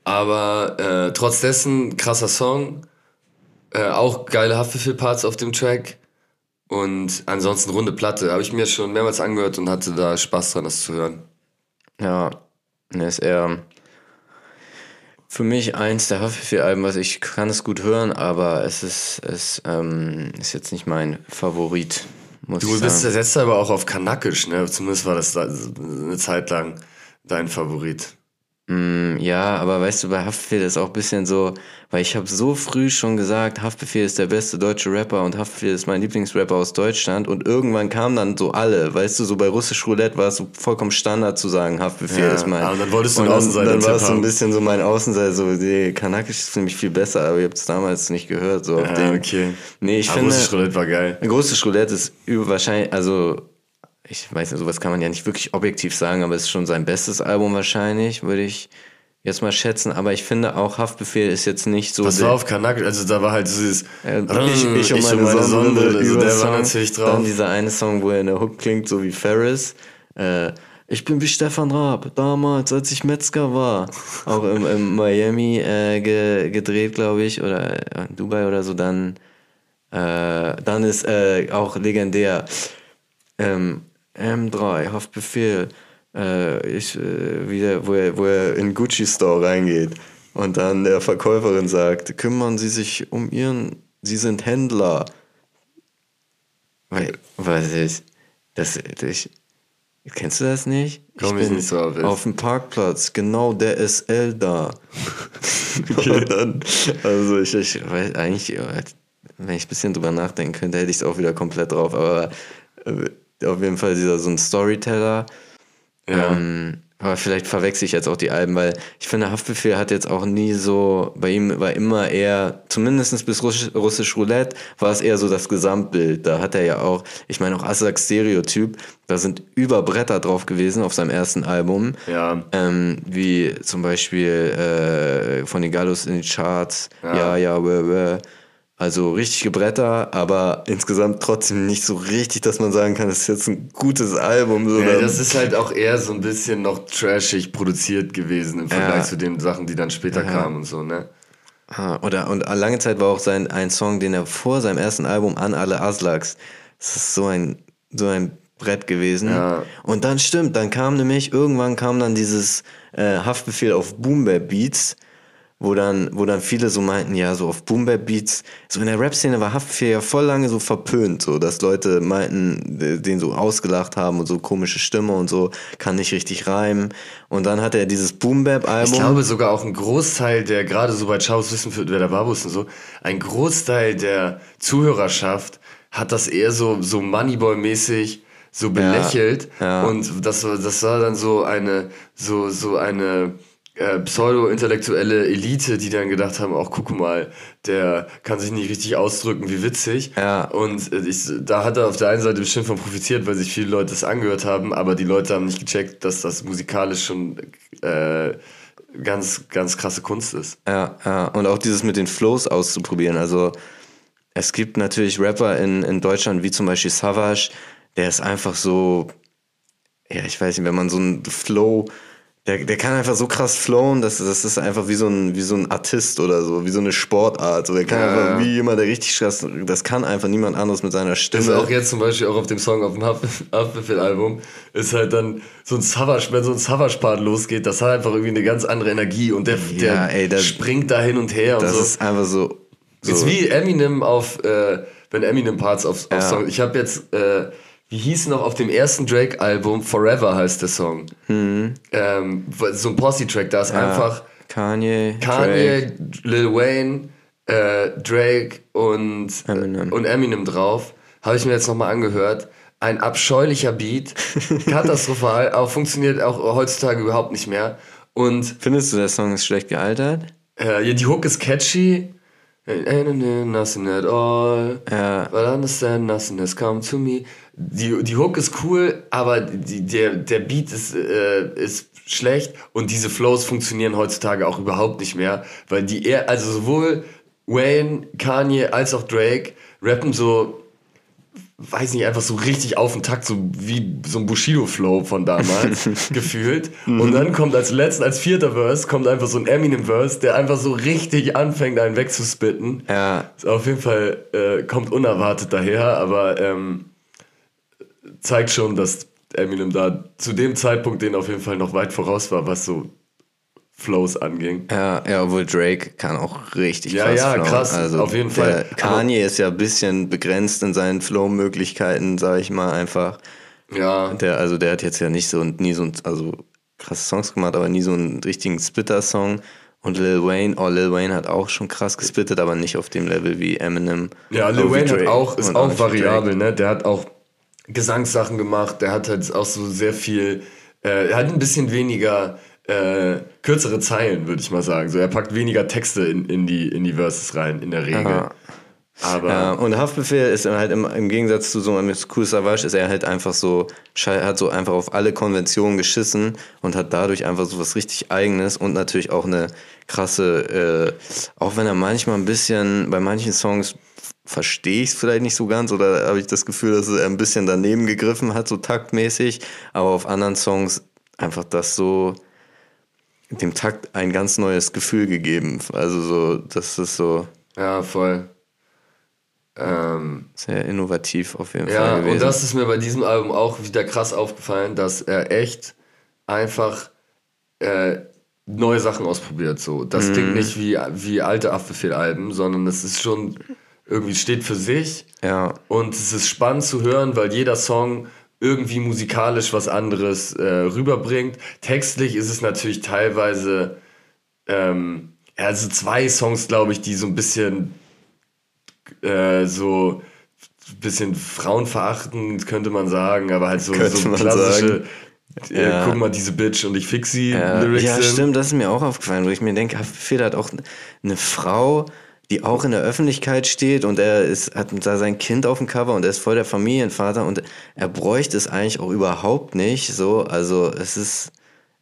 Aber äh, trotz dessen, krasser Song. Äh, auch geile Haftbefehl-Parts auf dem Track. Und ansonsten runde Platte. Habe ich mir schon mehrmals angehört und hatte da Spaß dran, das zu hören.
Ja. Ne, ist eher für mich eins der Haftbefehl-Alben, was ich kann es gut hören, aber es ist, es, ähm, ist jetzt nicht mein Favorit, muss
Du
ich
bist
sagen.
setzt aber auch auf Kanakisch, ne? Zumindest war das da- eine Zeit lang dein Favorit.
Mm, Ja, aber weißt du, bei Haftbefehl ist auch ein bisschen so, weil ich habe so früh schon gesagt, Haftbefehl ist der beste deutsche Rapper und Haftbefehl ist mein Lieblingsrapper aus Deutschland und irgendwann kamen dann so alle, weißt du, so bei Russisch Roulette war es so vollkommen Standard zu sagen, Haftbefehl
Ja,
ist mein.
aber dann wolltest du einen
dann,
Außenseiter
dann war es so ein bisschen so mein Außenseiter, so, nee, Kanakisch ist mich viel besser, aber ihr habt es damals nicht gehört, so auf
Ja,
den.
okay.
Nee, ich
aber
finde.
Russisch Roulette war geil.
Ein großes Roulette ist wahrscheinlich, also ich weiß nicht, sowas kann man ja nicht wirklich objektiv sagen, aber es ist schon sein bestes Album wahrscheinlich, würde ich jetzt mal schätzen, aber ich finde auch Haftbefehl ist jetzt nicht so.
Das war auf Kanak, also da war halt dieses
Äh, ich, ich und meine,
meine
Sonne,
also der
Song.
war natürlich drauf.
Dann dieser eine Song, wo er in der Hook klingt, so wie Ferris. Äh, ich bin wie Stefan Raab, damals, als ich Metzger war. Auch im, im Miami äh, ge, gedreht, glaube ich, oder in Dubai oder so. Dann, äh, dann ist äh, auch legendär ähm, M3, Haftbefehl, äh, ich, äh, wieder, wo, er, wo er in Gucci Store reingeht und dann der Verkäuferin sagt, kümmern Sie sich um Ihren, Sie sind Händler. Weil, was ist, das, ich, kennst du das nicht?
Komm ich nicht so auf,
auf dem Parkplatz, genau der SL da. okay, dann, also ich, ich weiß eigentlich, wenn ich ein bisschen drüber nachdenken könnte, hätte ich es auch wieder komplett drauf, aber äh, auf jeden Fall dieser so ein Storyteller.
Ja.
Ähm, aber vielleicht verwechsel ich jetzt auch die Alben, weil ich finde, Haftbefehl hat jetzt auch nie so, bei ihm war immer eher, zumindest bis Russisch, Russisch Roulette, war es eher so das Gesamtbild. Da hat er ja auch, ich meine auch Aslak Stereotyp, da sind über Bretter drauf gewesen auf seinem ersten Album.
Ja.
Ähm, wie zum Beispiel äh, von den Gallus in die Charts, ja, ja, weh, weh. Also richtige Bretter, aber insgesamt trotzdem nicht so richtig, dass man sagen kann, das ist jetzt ein gutes Album. So
Ja, das ist halt auch eher so ein bisschen noch trashig produziert gewesen im Vergleich
Ja.
zu den Sachen, die dann später kamen und so, ne?
Ah, oder und lange Zeit war auch sein ein Song, den er vor seinem ersten Album an alle Aslaks. Das ist so ein so ein Brett gewesen.
Ja.
Und dann stimmt, dann kam nämlich irgendwann kam dann dieses äh, Haftbefehl auf Boom Bap Beats, wo dann wo dann viele so meinten, ja, so auf Boom Bap Beats, so in der Rap Szene war Haftbefehl ja voll lange so verpönt, so dass Leute meinten, den so ausgelacht haben und so komische Stimme und so, kann nicht richtig reimen. Und dann hat er dieses Boom Bap Album.
Ich glaube sogar auch ein Großteil der, gerade so bei Chaos Wissen für wer der Barbus und so, ein Großteil der Zuhörerschaft hat das eher so, so Moneyboy-mäßig so belächelt.
ja.
Und das, war- das war dann so eine, so, so eine äh, pseudo-intellektuelle Elite, die dann gedacht haben, auch guck mal, der kann sich nicht richtig ausdrücken, wie witzig.
Ja.
Und äh, ich, da hat er auf der einen Seite bestimmt von profitiert, weil sich viele Leute das angehört haben, aber die Leute haben nicht gecheckt, dass das musikalisch schon äh, ganz, ganz krasse Kunst ist.
Ja, ja, und auch dieses mit den Flows auszuprobieren. Also es gibt natürlich Rapper in, in Deutschland, wie zum Beispiel Savage, der ist einfach so, ja, ich weiß nicht, wenn man so einen Flow, der, der kann einfach so krass flowen, dass das ist einfach wie so ein, wie so ein Artist oder so, wie so eine Sportart. So, der kann
Ja.
einfach wie jemand, der richtig krass, das kann einfach niemand anderes mit seiner Stimme.
Also auch jetzt zum Beispiel auch auf dem Song auf dem Haftbefehl-Album ist halt dann so ein Savage, wenn so ein Savage-Part losgeht, das hat einfach irgendwie eine ganz andere Energie und der, der
Ja, ey, das-
springt da hin und her und
das
so.
ist einfach so. so
Ist wie Eminem auf, äh, wenn Eminem Parts auf, auf
Ja.
Song. Ich habe jetzt, äh, wie hieß noch auf dem ersten Drake-Album, Forever heißt der Song.
Mhm.
Ähm, so ein Posse-Track, da ist einfach
Kanye, Drake.
Kanye, Lil Wayne, äh, Drake und
Eminem.
und Eminem drauf. Habe ich mir jetzt nochmal angehört. Ein abscheulicher Beat, katastrophal, aber funktioniert auch heutzutage überhaupt nicht mehr. Und
Findest du, der Song ist schlecht gealtert?
äh, ja, die Hook ist catchy. Nothing at all.
Ja.
But understand nothing has come to me. Die, die Hook ist cool, aber die, der, der Beat ist, äh, ist schlecht und diese Flows funktionieren heutzutage auch überhaupt nicht mehr, weil die eher, also sowohl Wayne, Kanye als auch Drake rappen so, weiß nicht, einfach so richtig auf den Takt, so wie so ein Bushido-Flow von damals gefühlt. Und dann kommt als letzten, als vierter Verse, kommt einfach so ein Eminem-Verse, der einfach so richtig anfängt, einen wegzuspitten.
Ja,
Ist auf jeden Fall äh, kommt unerwartet daher, aber ähm, zeigt schon, dass Eminem da zu dem Zeitpunkt den auf jeden Fall noch weit voraus war, was so Flows anging.
Ja, ja, obwohl Drake kann auch richtig
Ja,
krass
ja,
flowen.
krass,
Also
auf jeden Fall.
Kanye ist ja ein bisschen begrenzt in seinen Flow-Möglichkeiten, sag ich mal einfach.
Ja,
Der, also der hat jetzt ja nicht so und nie so ein, also krasse Songs gemacht, aber nie so einen richtigen Splitter-Song. Und Lil Wayne, oh, Lil Wayne hat auch schon krass gesplittet, aber nicht auf dem Level wie Eminem.
ja
Aber
Lil Wayne hat auch, ist auch
wie Drake.
variabel, ne? Der hat auch Gesangssachen gemacht, der hat halt auch so sehr viel, äh, er hat ein bisschen weniger äh, kürzere Zeilen, würde ich mal sagen. So, er packt weniger Texte in, in, die, in die Verses rein, in der Regel.
Ja.
Aber
Ja, und Haftbefehl ist halt im, im Gegensatz zu so einem Cool Savage ist er halt einfach so, hat so einfach auf alle Konventionen geschissen und hat dadurch einfach so was richtig Eigenes und natürlich auch eine krasse, äh, auch wenn er manchmal ein bisschen, bei manchen Songs verstehe ich es vielleicht nicht so ganz oder habe ich das Gefühl, dass er ein bisschen daneben gegriffen hat, so taktmäßig, aber auf anderen Songs einfach das so dem Takt ein ganz neues Gefühl gegeben. Also so, das ist so
ja, voll. Ähm,
sehr innovativ auf jeden
Ja,
Fall gewesen.
und das ist mir bei diesem Album auch wieder krass aufgefallen, dass er echt einfach äh, neue Sachen ausprobiert. So.
Mhm.
Das klingt nicht wie, wie alte Haftbefehl-Alben, sondern es ist schon irgendwie steht für sich.
ja,
Und es ist spannend zu hören, weil jeder Song irgendwie musikalisch was anderes äh, rüberbringt. Textlich ist es natürlich teilweise, ähm, also zwei Songs, glaube ich, die so ein bisschen äh, so ein bisschen frauenverachtend, könnte man sagen, aber halt so, so klassische, äh,
Ja.
guck mal, diese Bitch und ich fix sie
ja,
Lyrics
ja stimmt, das ist mir auch aufgefallen, wo ich mir denke, Haftbefehl hat auch eine Frau, die auch in der Öffentlichkeit steht und er ist, hat da sein Kind auf dem Cover und er ist voll der Familienvater und er bräuchte es eigentlich auch überhaupt nicht. So, also es ist,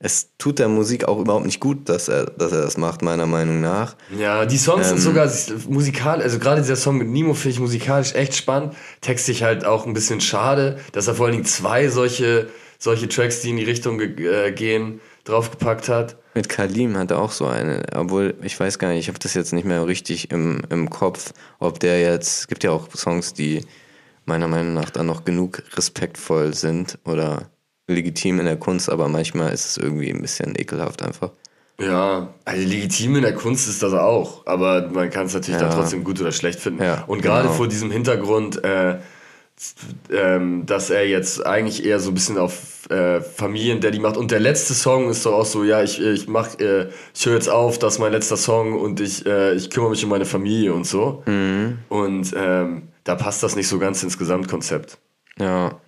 es tut der Musik auch überhaupt nicht gut, dass er, dass er das macht, meiner Meinung nach.
Ja, die Songs
Ähm.
sind sogar musikal, also gerade dieser Song mit Nemo finde ich musikalisch echt spannend. Textlich halt auch ein bisschen schade, dass er vor allen Dingen zwei solche, solche Tracks, die in die Richtung äh, gehen, draufgepackt hat.
Mit Kalim hat er auch so eine, obwohl ich weiß gar nicht, ich habe das jetzt nicht mehr richtig im, im Kopf, ob der jetzt, es gibt ja auch Songs, die meiner Meinung nach dann noch genug respektvoll sind oder legitim in der Kunst, aber manchmal ist es irgendwie ein bisschen ekelhaft einfach.
Ja, also legitim in der Kunst ist das auch, aber man kann es natürlich
Ja.
dann trotzdem gut oder schlecht finden.
Ja,
Und gerade
genau.
vor diesem Hintergrund, äh, ähm, dass er jetzt eigentlich eher so ein bisschen auf äh, Familien-Daddy macht. Und der letzte Song ist doch auch so, ja, ich, ich mach, äh, ich höre jetzt auf, das ist mein letzter Song und ich, äh, ich kümmere mich um meine Familie und so.
Mhm.
Und ähm, da passt das nicht so ganz ins Gesamtkonzept.
Ja.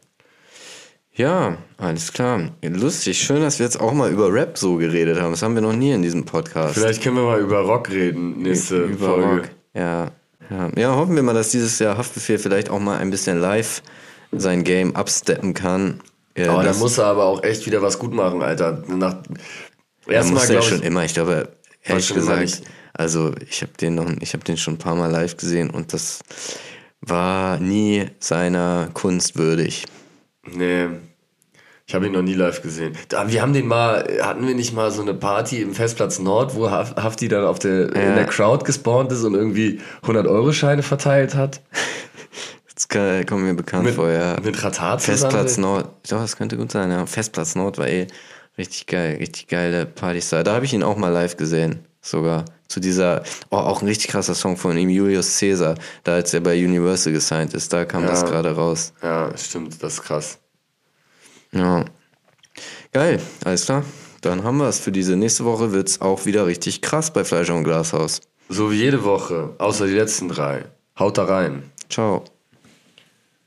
Ja, alles klar. Lustig, schön, dass wir jetzt auch mal über Rap so geredet haben. Das haben wir noch nie in diesem Podcast.
Vielleicht können wir mal über Rock reden, nächste
über
Folge.
Rock. Ja, ja. Ja, hoffen wir mal, dass dieses Jahr Haftbefehl vielleicht auch mal ein bisschen live sein Game upsteppen kann. Ja,
Aber da muss er aber auch echt wieder was gut machen, Alter. Nach,
Er
erstmal
ja schon immer, ich glaube, ehrlich gesagt, also ich habe den noch, ich habe den schon ein paar Mal live gesehen und das war nie seiner Kunst würdig.
nee, ich habe ihn noch nie live gesehen. Da, wir haben den mal, hatten wir nicht mal so eine Party im Festplatz Nord, wo Haf- Hafti dann auf der, in
Ja.
der Crowd gespawnt ist und irgendwie 100-Euro-Scheine verteilt hat?
Das kann, kommt mir bekannt
Mit,
vor, ja.
mit Ratat zusammen?
Festplatz Nord, doch, das könnte gut sein, ja. Festplatz Nord war eh richtig geil, richtig geile Partystyle. Da habe ich ihn auch mal live gesehen, sogar. Zu dieser, oh, auch ein richtig krasser Song von ihm, Julius Caesar, da als er bei Universal gesigned ist, da kam
Ja.
das gerade raus.
Ja, stimmt, das ist krass.
Ja. Geil, alles klar. Dann haben wir es für diese. Nächste Woche wird es auch wieder richtig krass bei Fleischer und Glashaus.
So wie jede Woche, außer die letzten drei. Haut da rein.
Ciao.